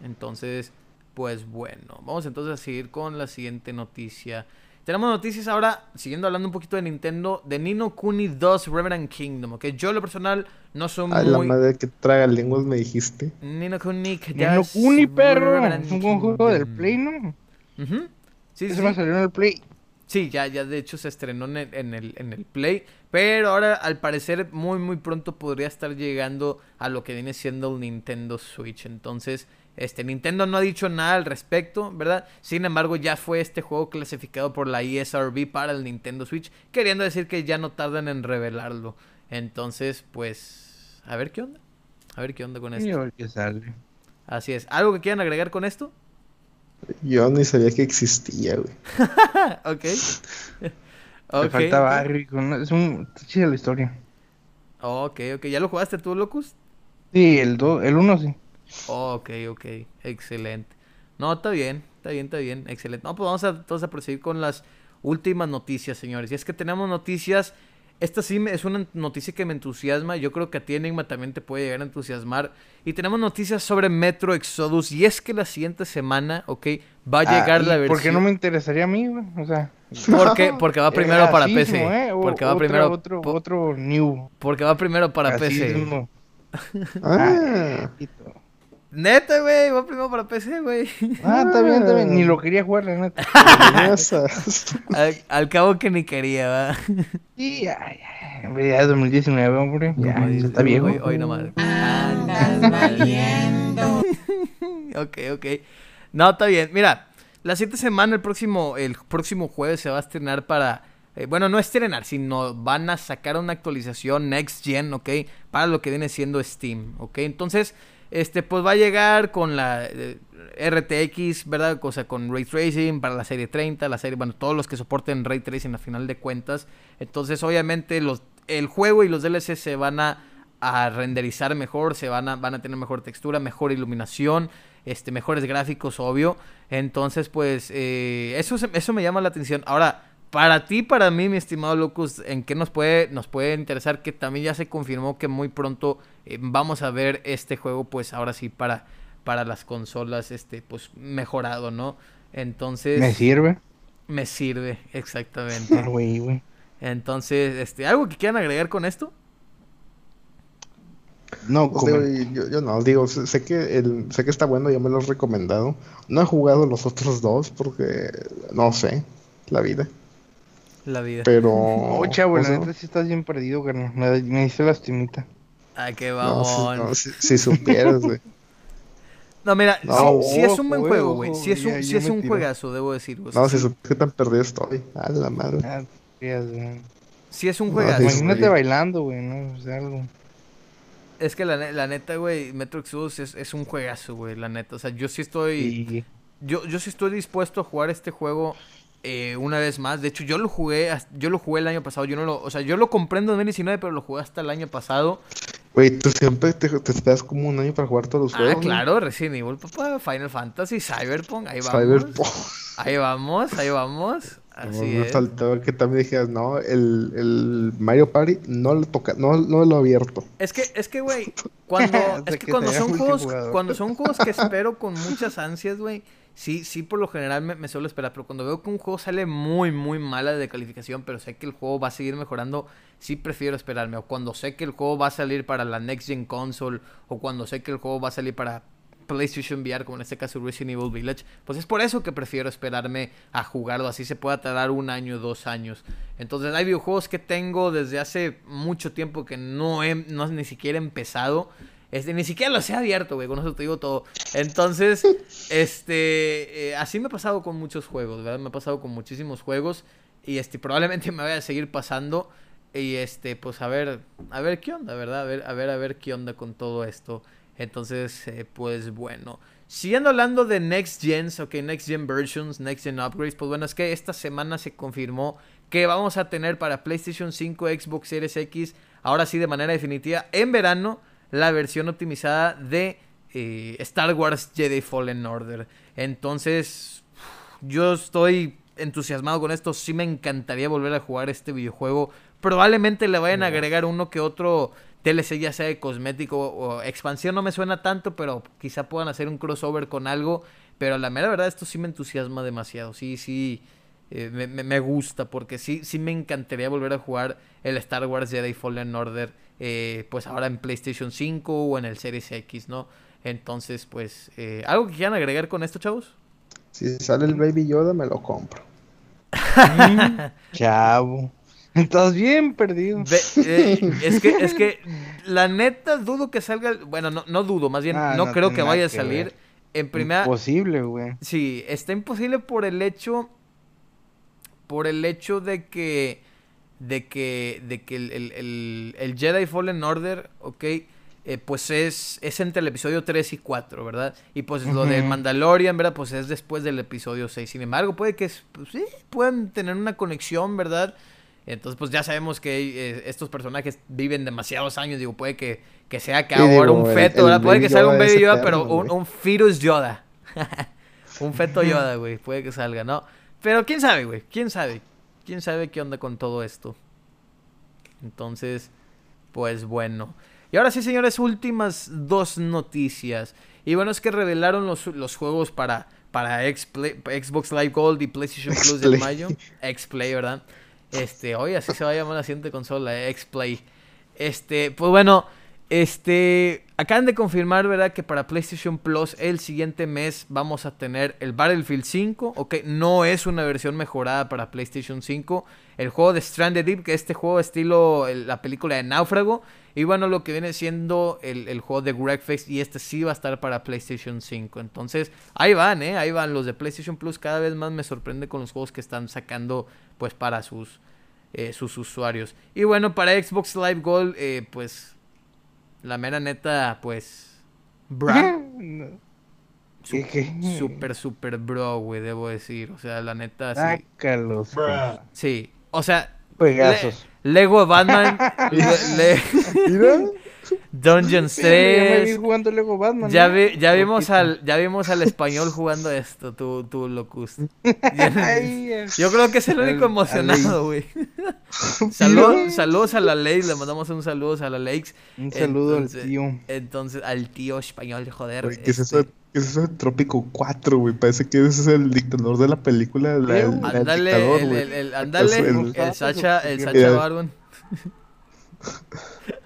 Entonces, pues bueno, vamos entonces a seguir con la siguiente noticia. Tenemos noticias ahora, siguiendo hablando un poquito de Nintendo, de Nino Kuni 2 Revenant Kingdom, que yo en lo personal no soy A la muy... madre que traga lenguas me dijiste. Nino Kuni Nino 2 Kuni, perro. Es un buen juego del. Play, ¿no? Ujú. Sí, sí, Ese sí. me salió en el Play. Sí, ya, ya de hecho se estrenó en el, en el, en el Play. Pero ahora al parecer muy muy pronto podría estar llegando a lo que viene siendo el Nintendo Switch. Entonces, este Nintendo no ha dicho nada al respecto, ¿verdad? Sin embargo, ya fue este juego clasificado por la ESRB para el Nintendo Switch, queriendo decir que ya no tardan en revelarlo. Entonces, pues, a ver qué onda. A ver qué onda con Y esto. a ver qué sale. Así es. ¿Algo que quieran agregar con esto? Yo ni sabía que existía, güey. ok. Me Ok, falta. Barry. con- Es un... Está chida la historia. Ok, ok. ¿Ya lo jugaste tú, Locus? Sí, el 2, el 1 sí. Ok, ok, excelente. No, está bien, está bien, está bien, excelente. No, pues vamos a, entonces a proseguir con las últimas noticias, señores. Y es que tenemos noticias, esta sí es una noticia que me entusiasma, yo creo que a ti, Enigma, también te puede llegar a entusiasmar. Y tenemos noticias sobre Metro Exodus, y es que la siguiente semana, ok, va a llegar Ah, la ¿y versión... ¿Por qué no me interesaría a mí, güey? O sea, Porque, porque va primero para PC. ¿eh? O- Porque va primero. Otro, otro new. Porque va primero para PC. mismo. Ah, Neta, güey, va primero para PC, güey. Ah, está bien, está bien. Ni lo quería jugar, la neta. Al, al cabo que ni quería, va. Sí, ya, ya. Ya es 2019, hombre. Ya, ya está viejo. Hoy, hoy nomás. ok, ok. No, está bien. Mira, la siguiente semana, el próximo, el próximo jueves se va a estrenar para. eh, bueno, no estrenar, sino van a sacar una actualización Next Gen, ¿ok? Para lo que viene siendo Steam, ¿ok? Entonces, este, pues va a llegar con la eh, RTX, ¿verdad? O sea, con Ray Tracing para la serie 30, la serie, bueno, todos los que soporten Ray Tracing a final de cuentas. Entonces, obviamente, los, el juego y los DLC se van a, a renderizar mejor, se van a, van a tener mejor textura, mejor iluminación, este, mejores gráficos, obvio. Entonces, pues, eh, eso, eso me llama la atención. Ahora, para ti, para mí, mi estimado Locus, ¿en qué nos puede, nos puede interesar? Que también ya se confirmó que muy pronto eh, vamos a ver este juego, pues ahora sí, para, para las consolas, este, pues mejorado, ¿no? Entonces, Me sirve. me sirve, exactamente. Ah. Entonces, este, ¿algo que quieran agregar con esto? No, Pues digo, yo, yo no, digo, sé, sé que el, sé que está bueno, ya me lo he recomendado. No he jugado los otros dos porque no sé, la vida. La vida. Pero. Oh, chavo, o la sea, neta sí estás bien perdido, carnal. Me, me hice lastimita. Ah, qué no, vamos. si, No, no, si, si supieras, güey. mira, No, sí, sí es un buen ojo, juego, güey. Sí es un, ya es un juegazo, debo decir. sea, No, si supieras qué tan perdido estoy. A la madre. Ah, güey. sí es un No, juegazo. Imagínate bailando, güey, ¿no? O sea, algo. Es que la, la neta, güey, Metro Exodus es, es un juegazo, güey, la neta. O sea, yo sí estoy... Yo, yo sí estoy dispuesto a jugar este juego eh, una vez más. De hecho, yo lo jugué, yo lo jugué el año pasado. Yo no lo, o sea, yo lo compré en 2019, pero lo jugué hasta el año pasado. Güey, tú siempre te, te esperas como un año para jugar todos los Ah, juegos. ¿no? claro, Resident Evil, papá, Final Fantasy, Cyberpunk, ahí vamos. Cyberpunk. Ahí vamos, ahí vamos. Así es. faltaba que también dijeras, no, el, el Mario Party no lo toca, no, no lo he abierto. Es que, es que, güey, cuando, es que que cuando son juegos, cuando son juegos que espero con muchas ansias, güey, sí, sí, por lo general me, me suelo esperar, pero cuando veo que un juego sale muy, muy mala de calificación, pero sé que el juego va a seguir mejorando, sí prefiero esperarme, o cuando sé que el juego va a salir para la Next Gen Console, o cuando sé que el juego va a salir para PlayStation VR, como en este caso Resident Evil Village, pues es por eso que prefiero esperarme a jugarlo, así se pueda tardar un año, dos años. Entonces hay videojuegos que tengo desde hace mucho tiempo que no he no, ni siquiera empezado. Este, ni siquiera los he abierto, güey, con eso te digo todo. Entonces, este, eh, así me ha pasado con muchos juegos, ¿verdad? Me ha pasado con muchísimos juegos y este, probablemente me vaya a seguir pasando y este, pues a ver, a ver qué onda, ¿verdad? A ver, a ver, a ver qué onda con todo esto. Entonces, eh, pues bueno. Siguiendo hablando de Next Gens, ok, Next Gen Versions, Next Gen Upgrades, pues bueno, es que esta semana se confirmó que vamos a tener para PlayStation 5, Xbox Series X, ahora sí de manera definitiva, en verano, la versión optimizada de eh, Star Wars Jedi Fallen Order. Entonces, yo estoy entusiasmado con esto, sí me encantaría volver a jugar este videojuego. Probablemente le vayan a agregar uno que otro DLC, ya sea de cosmético o expansión, no me suena tanto, pero quizá puedan hacer un crossover con algo. Pero la mera verdad, esto sí me entusiasma demasiado. Sí, sí, eh, me, me- me gusta, porque sí, sí me encantaría volver a jugar el Star Wars Jedi Fallen Order, eh, pues ahora en PlayStation 5 o en el Series X, ¿no? Entonces, pues, eh, ¿algo que quieran agregar con esto, chavos? Si sale el Baby Yoda, me lo compro. Chavo. Estás bien perdido. Eh, es que, es que, la neta, dudo que salga. Bueno, no, no dudo, más bien, Ah, no, no creo que vaya a salir. ver. En primera. Imposible, güey. Sí, está imposible por el hecho. Por el hecho de que. De que. De que el, el- el- el Jedi Fallen Order, ok. eh, pues es, es entre el episodio 3 y 4, ¿verdad? Y pues lo del Ujú. Mandalorian, ¿verdad? Pues es después del episodio 6. Sin embargo, puede que pues, sí, puedan tener una conexión, ¿verdad? Entonces, pues ya sabemos que eh, estos personajes viven demasiados años. Digo, puede que, que sea que Sí, ahora digo, un feto, el ¿verdad? Puede que salga un Baby Yoda, pero un, un Yoda. un feto Yoda, güey. Puede que salga, ¿no? Pero quién sabe, güey. Quién sabe. Quién sabe qué onda con todo esto. Entonces, pues bueno. Y ahora sí, señores, últimas dos noticias. Y bueno, es que revelaron los, los juegos para para Xbox Live Gold y PlayStation Plus de mayo. X-Play, ¿verdad? Este, oye, así se va a llamar la siguiente consola, X-Play. Este, pues bueno, este, acaban de confirmar, ¿verdad? Que para PlayStation Plus el siguiente mes vamos a tener el Battlefield 5, ok, no es una versión mejorada para PlayStation 5. El juego de Stranded Deep, que este juego estilo la película de Náufrago. Y bueno, lo que viene siendo el, juego de Wreckfest y este sí va a estar para PlayStation 5. Entonces, ahí van, ¿eh? Ahí van. Los de PlayStation Plus cada vez más me sorprende con los juegos que están sacando, pues, para sus, eh, sus usuarios. Y bueno, para Xbox Live Gold, eh, pues, la mera neta, pues, bra. Súper, súper bro, güey, debo decir. O sea, la neta, sí. Sí, o sea, Lego Batman. le, Dungeon 3. Ya, vi, ya, vimos al, ya vimos al español jugando esto, tu, tu locus. Yo creo que es el único emocionado, güey. saludos a la ley, le mandamos un saludo a la Lakes. Un saludo al tío. Entonces, al tío español, joder. ¿Qué es eso? Este. ¿Qué es eso de Trópico 4, güey? Parece que ese es el dictador de la película. La, el, andale, el, el, el, andale, el, Sacha, el Sacha Bardon.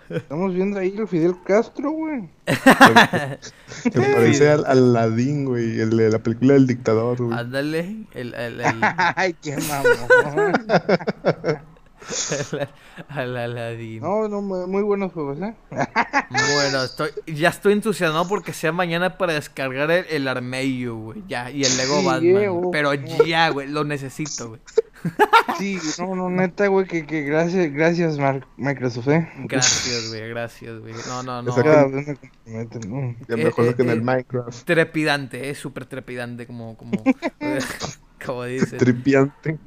Estamos viendo ahí el Fidel Castro, güey. Me parece al Aladín, güey, el de la película del dictador, güey. Ándale, el, el, Ay, qué mamón. al Aladín. No, no, muy buenos juegos, ¿eh? bueno, estoy, ya estoy entusiasmado porque sea mañana para descargar el, el Armello, güey. Ya, y el Lego Batman. pero ya, güey, lo necesito, güey. Sí, no, no, neta, güey, que, que gracias, gracias, Microsoft, ¿eh? Gracias, güey, gracias, güey. No, no, no. Ya mejor eh, que en el eh, Minecraft. Trepidante, es eh, súper trepidante, como, como, como dice. Tripiante.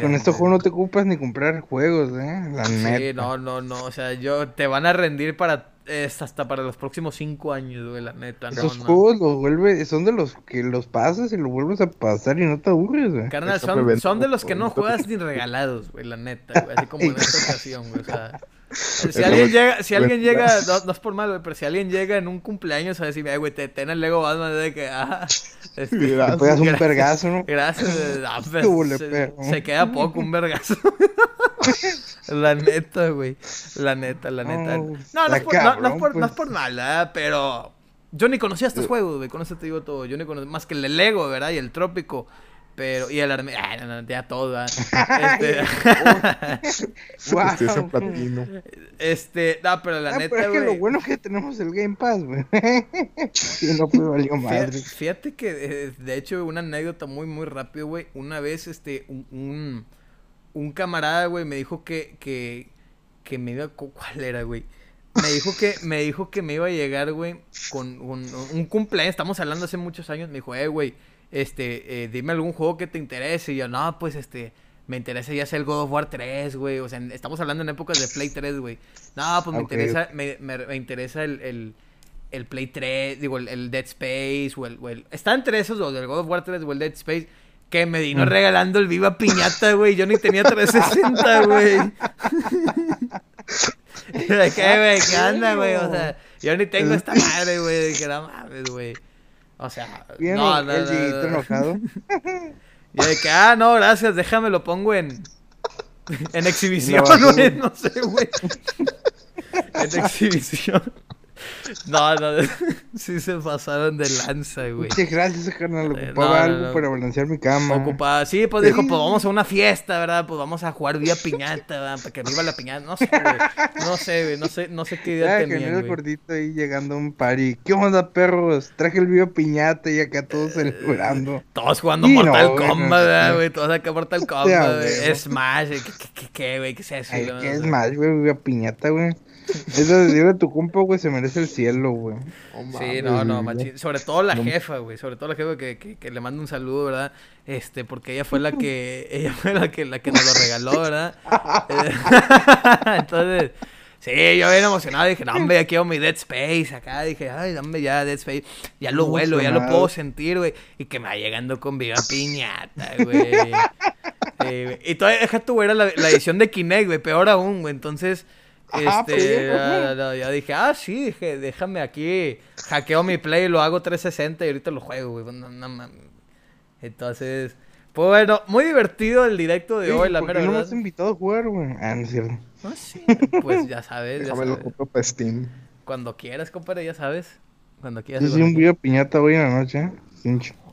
Con estos juegos no te ocupas ni comprar juegos, ¿eh? La sí, no, no, no, o sea, yo, te van a rendir para es hasta para los próximos cinco años, güey, la neta. Esos juegos los vuelve, son de los que los pasas y los vuelves a pasar y no te aburres, güey. Carnal, son, son, de los que no juegas ni regalados, güey, la neta, güey, así como en esta ocasión, güey, o sea. Si alguien llega, si alguien llega, no, es por mal, güey, pero si alguien llega en un cumpleaños a decirme, güey, te ten el Lego Batman de que, ah, este, te pegas un vergazo, ¿no? Gracias, ah, pues, se, se, queda poco un vergazo. la neta, güey, la neta, la neta. No, no, es, por, no, es, por, no es por nada, pero yo ni conocía estos juegos, güey, con eso te digo todo. Yo ni conocía, más que el Lego, ¿verdad? Y el Trópico. Pero, y el arme, ah, no, no, ya todo, este, platino. este, no, pero la ah, neta, pero es que lo bueno es que tenemos el Game Pass, güey. y no puede valer madre. Fíjate, que, eh, de hecho, una anécdota muy, muy rápido, güey. Una vez, este, un, un, un camarada, güey, me dijo que, que, que me iba, ¿cuál era, güey? Me dijo que, me dijo que me iba a llegar, güey, con un, un cumpleaños, estamos hablando hace muchos años, me dijo, eh, güey, este, eh, dime algún juego que te interese. Y yo, no, pues este, me interesa ya sea el God of War 3, güey. O sea, estamos hablando en épocas de Play 3, güey. No, pues me interesa, me, me, interesa el, el, el, Play 3, digo, el, Dead Space o el, o el... Está entre esos dos, el God of War 3 o el Dead Space. Que me vino mm. regalando el Viva Piñata, güey. Yo ni tenía 360, güey. ¿Qué, güey? ¿Qué anda, güey? O sea, yo ni tengo esta madre, güey. Que no mames, güey. O sea, no, no, el enojado. Y de que, ah, no, gracias, déjame lo pongo en. En exhibición, güey. No, no sé, güey. En exhibición. No, no, sí se pasaron de lanza, güey. Muchas gracias, carnal. Eh, ocupaba algo para balancear mi cama. Ocupaba, sí, pues dijo, pues vamos a una fiesta, ¿verdad? Pues vamos a jugar vía piñata, ¿verdad? Para que viva la piñata. No sé, güey. No sé, güey. No sé, no sé qué idea tenía, que el gordito ahí llegando a un party. ¿Qué onda, perros? Traje el vía piñata y acá todos eh, celebrando. Todos jugando Mortal Kombat, güey. Todos acá Mortal Kombat, güey. Smash, ¿qué, qué, güey? ¿Qué es eso? ¿Qué es Smash, güey? Vía piñata, güey. Eso de tu compa, güey, se merece el cielo, güey. sí, no, no, machín. Sobre todo la jefa, güey. Sobre todo la jefa que, que, que, le mando un saludo, ¿verdad? Este, porque ella fue la que, ella fue la que, la que nos lo regaló, ¿verdad? Entonces, sí, yo bien emocionado. Dije, no, hombre, ya quiero mi Dead Space acá. Dije, ay, dame ya Dead Space. Ya lo vuelo, ya lo puedo sentir, güey. Y que me va llegando con viva piñata, güey. Eh, y todavía, deja tu, era la, la edición de Kinect, güey. Peor aún, güey. Entonces este, ya, dije, ah, sí, dije, déjame aquí, hackeo mi play, lo hago 360 y ahorita lo juego, güey. Entonces, pues bueno, muy divertido el directo de hoy, la ¿por mera no me verdad. has invitado a jugar, güey? Ah, no es cierto. Ah, sí, pues ya sabes, ya lo sabes. compro para Steam. Cuando quieras, compadre, ya sabes. Cuando quieras. Yo sí un video piñata hoy en la noche, ¿eh?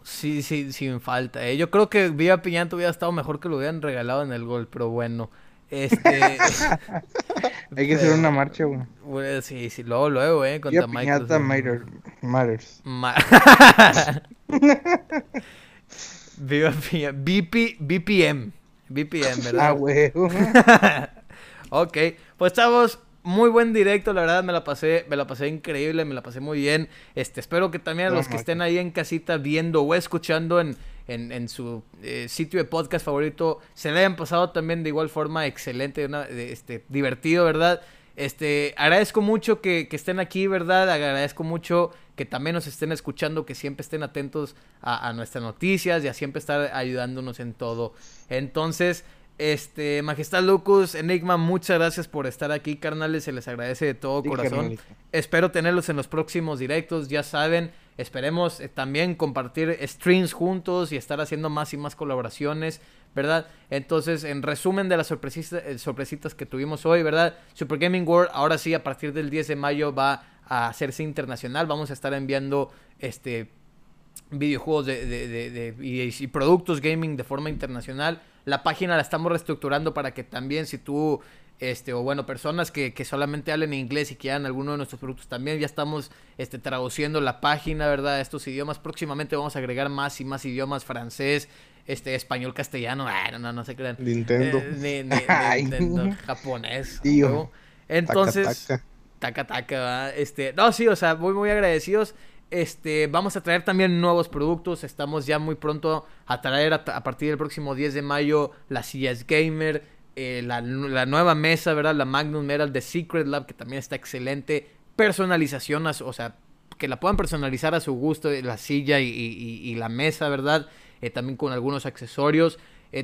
Sí, sí, sin falta. eh. Yo creo que Vía Piñata hubiera estado mejor que lo hubieran regalado en el gol, pero bueno. Este. Hay que hacer una marcha, güey. bueno, sí, sí, luego, luego, eh. Vía Contra piñata Microsoft. matter- matters. Ma- Viva. BP, BPM. BPM, ¿verdad? Ah, güey. Ok, pues chavos, muy buen directo, la verdad me la pasé, me la pasé increíble, me la pasé muy bien. Este, espero que también a los que estén ahí en casita viendo o escuchando en, en, en su eh, sitio de podcast favorito, se le hayan pasado también de igual forma excelente, una- este, divertido, ¿verdad? Este, agradezco mucho que, que estén aquí, ¿verdad? Agradezco mucho que también nos estén escuchando, que siempre estén atentos a, a nuestras noticias y a siempre estar ayudándonos en todo. Entonces, este, Majestad Lucas, Enigma, muchas gracias por estar aquí, carnales, se les agradece de todo Sí, corazón. Espero tenerlos en los próximos directos, ya saben. Esperemos eh, también compartir streams juntos y estar haciendo más y más colaboraciones, ¿verdad? Entonces, en resumen de las sorpresitas, eh, sorpresitas que tuvimos hoy, ¿verdad? Super Gaming World, ahora sí, a partir del 10 de mayo va a hacerse internacional. Vamos a estar enviando este videojuegos de, de- de- y productos gaming de forma internacional. La página la estamos reestructurando para que también si tú, este, o bueno, personas que, que solamente hablen inglés y quieran alguno de nuestros productos también, ya estamos este, traduciendo la página, ¿verdad? Estos idiomas. Próximamente vamos a agregar más y más idiomas, francés, este, español, castellano, ah, no, no, no se crean. Nintendo. Eh, ni- ni- ni- Ay. Nintendo, japonés. Tío. Entonces, Taca, taca. Este, no, sí, o sea, muy, muy agradecidos. Este, vamos a traer también nuevos productos. Estamos ya muy pronto a traer a, a partir del próximo 10 de mayo las sillas gamer, eh, la, la nueva mesa, ¿verdad? La Magnum Metal de Secret Lab, que también está excelente. Personalización, o sea, que la puedan personalizar a su gusto, eh, la silla y, y- la mesa, ¿verdad? Eh, también con algunos accesorios.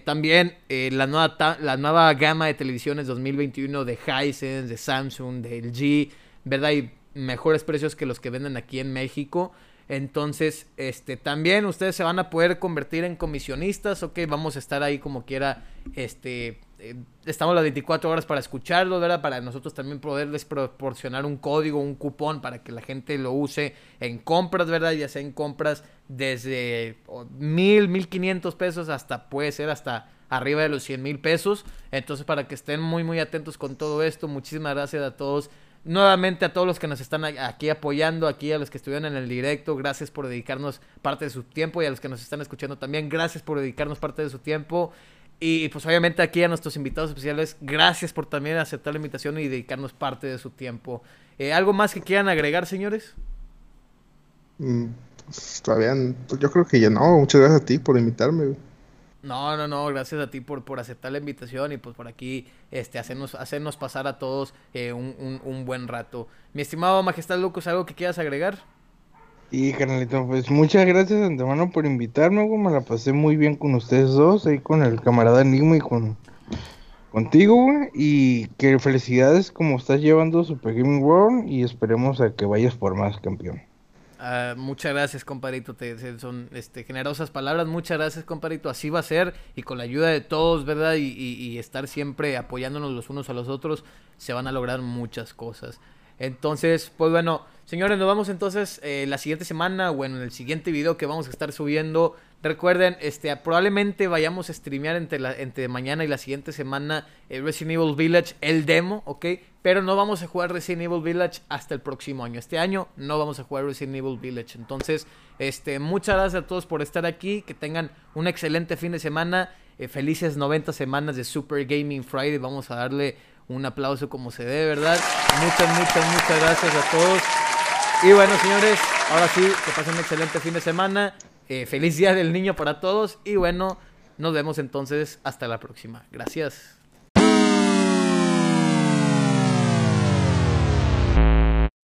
También la, nueva la nueva gama de televisiones 2021 de Hisense, de Samsung, de LG, ¿verdad? Y mejores precios que los que venden aquí en México. Entonces, este, también ustedes se van a poder convertir en comisionistas, ok, vamos a estar ahí como quiera, este, eh, estamos las 24 horas para escucharlo, ¿verdad? Para nosotros también poderles proporcionar un código, un cupón para que la gente lo use en compras, ¿verdad? Ya sea en compras desde mil, mil quinientos pesos hasta, puede ser hasta arriba de los 100 mil pesos. Entonces, para que estén muy, muy atentos con todo esto, muchísimas gracias a todos. Nuevamente a todos los que nos están aquí apoyando, aquí a los que estuvieron en el directo, gracias por dedicarnos parte de su tiempo y a los que nos están escuchando también, gracias por dedicarnos parte de su tiempo. Y pues obviamente aquí a nuestros invitados especiales, gracias por también aceptar la invitación y dedicarnos parte de su tiempo. Eh, ¿Algo más que quieran agregar, señores? Mm, pues, todavía, n- pues, yo creo que ya no. Muchas gracias a ti por invitarme. No, no, no, gracias a ti por, por aceptar la invitación y pues por aquí este, hacernos, hacernos pasar a todos eh, un, un- un buen rato. Mi estimado Majestad Lucas, ¿algo que quieras agregar? Y carnalito, pues muchas gracias de antemano por invitarme, güey. Me la pasé muy bien con ustedes dos, ahí con el camarada Enigma y con contigo, güey. Y que felicidades como estás llevando Super Gaming World y esperemos a que vayas por más, campeón. Ah, muchas gracias, compadrito. Te, son este, generosas palabras. Muchas gracias, compadrito. Así va a ser. Y con la ayuda de todos, ¿verdad? Y, y- y estar siempre apoyándonos los unos a los otros, se van a lograr muchas cosas. Entonces, pues bueno, señores, nos vamos entonces eh, la siguiente semana o en el siguiente video que vamos a estar subiendo. Recuerden, este, probablemente vayamos a streamear entre, la, entre mañana y la siguiente semana eh, Resident Evil Village, el demo, ¿ok? Pero no vamos a jugar Resident Evil Village hasta el próximo año. Este año no vamos a jugar Resident Evil Village. Entonces, este, muchas gracias a todos por estar aquí. Que tengan un excelente fin de semana. Eh, felices 90 semanas de Super Gaming Friday. Vamos a darle un aplauso como se debe, ¿verdad? Muchas, muchas, muchas gracias a todos. Y bueno, señores, ahora sí, que pasen un excelente fin de semana. Eh, feliz día del niño para todos. Y bueno, nos vemos entonces hasta la próxima. Gracias.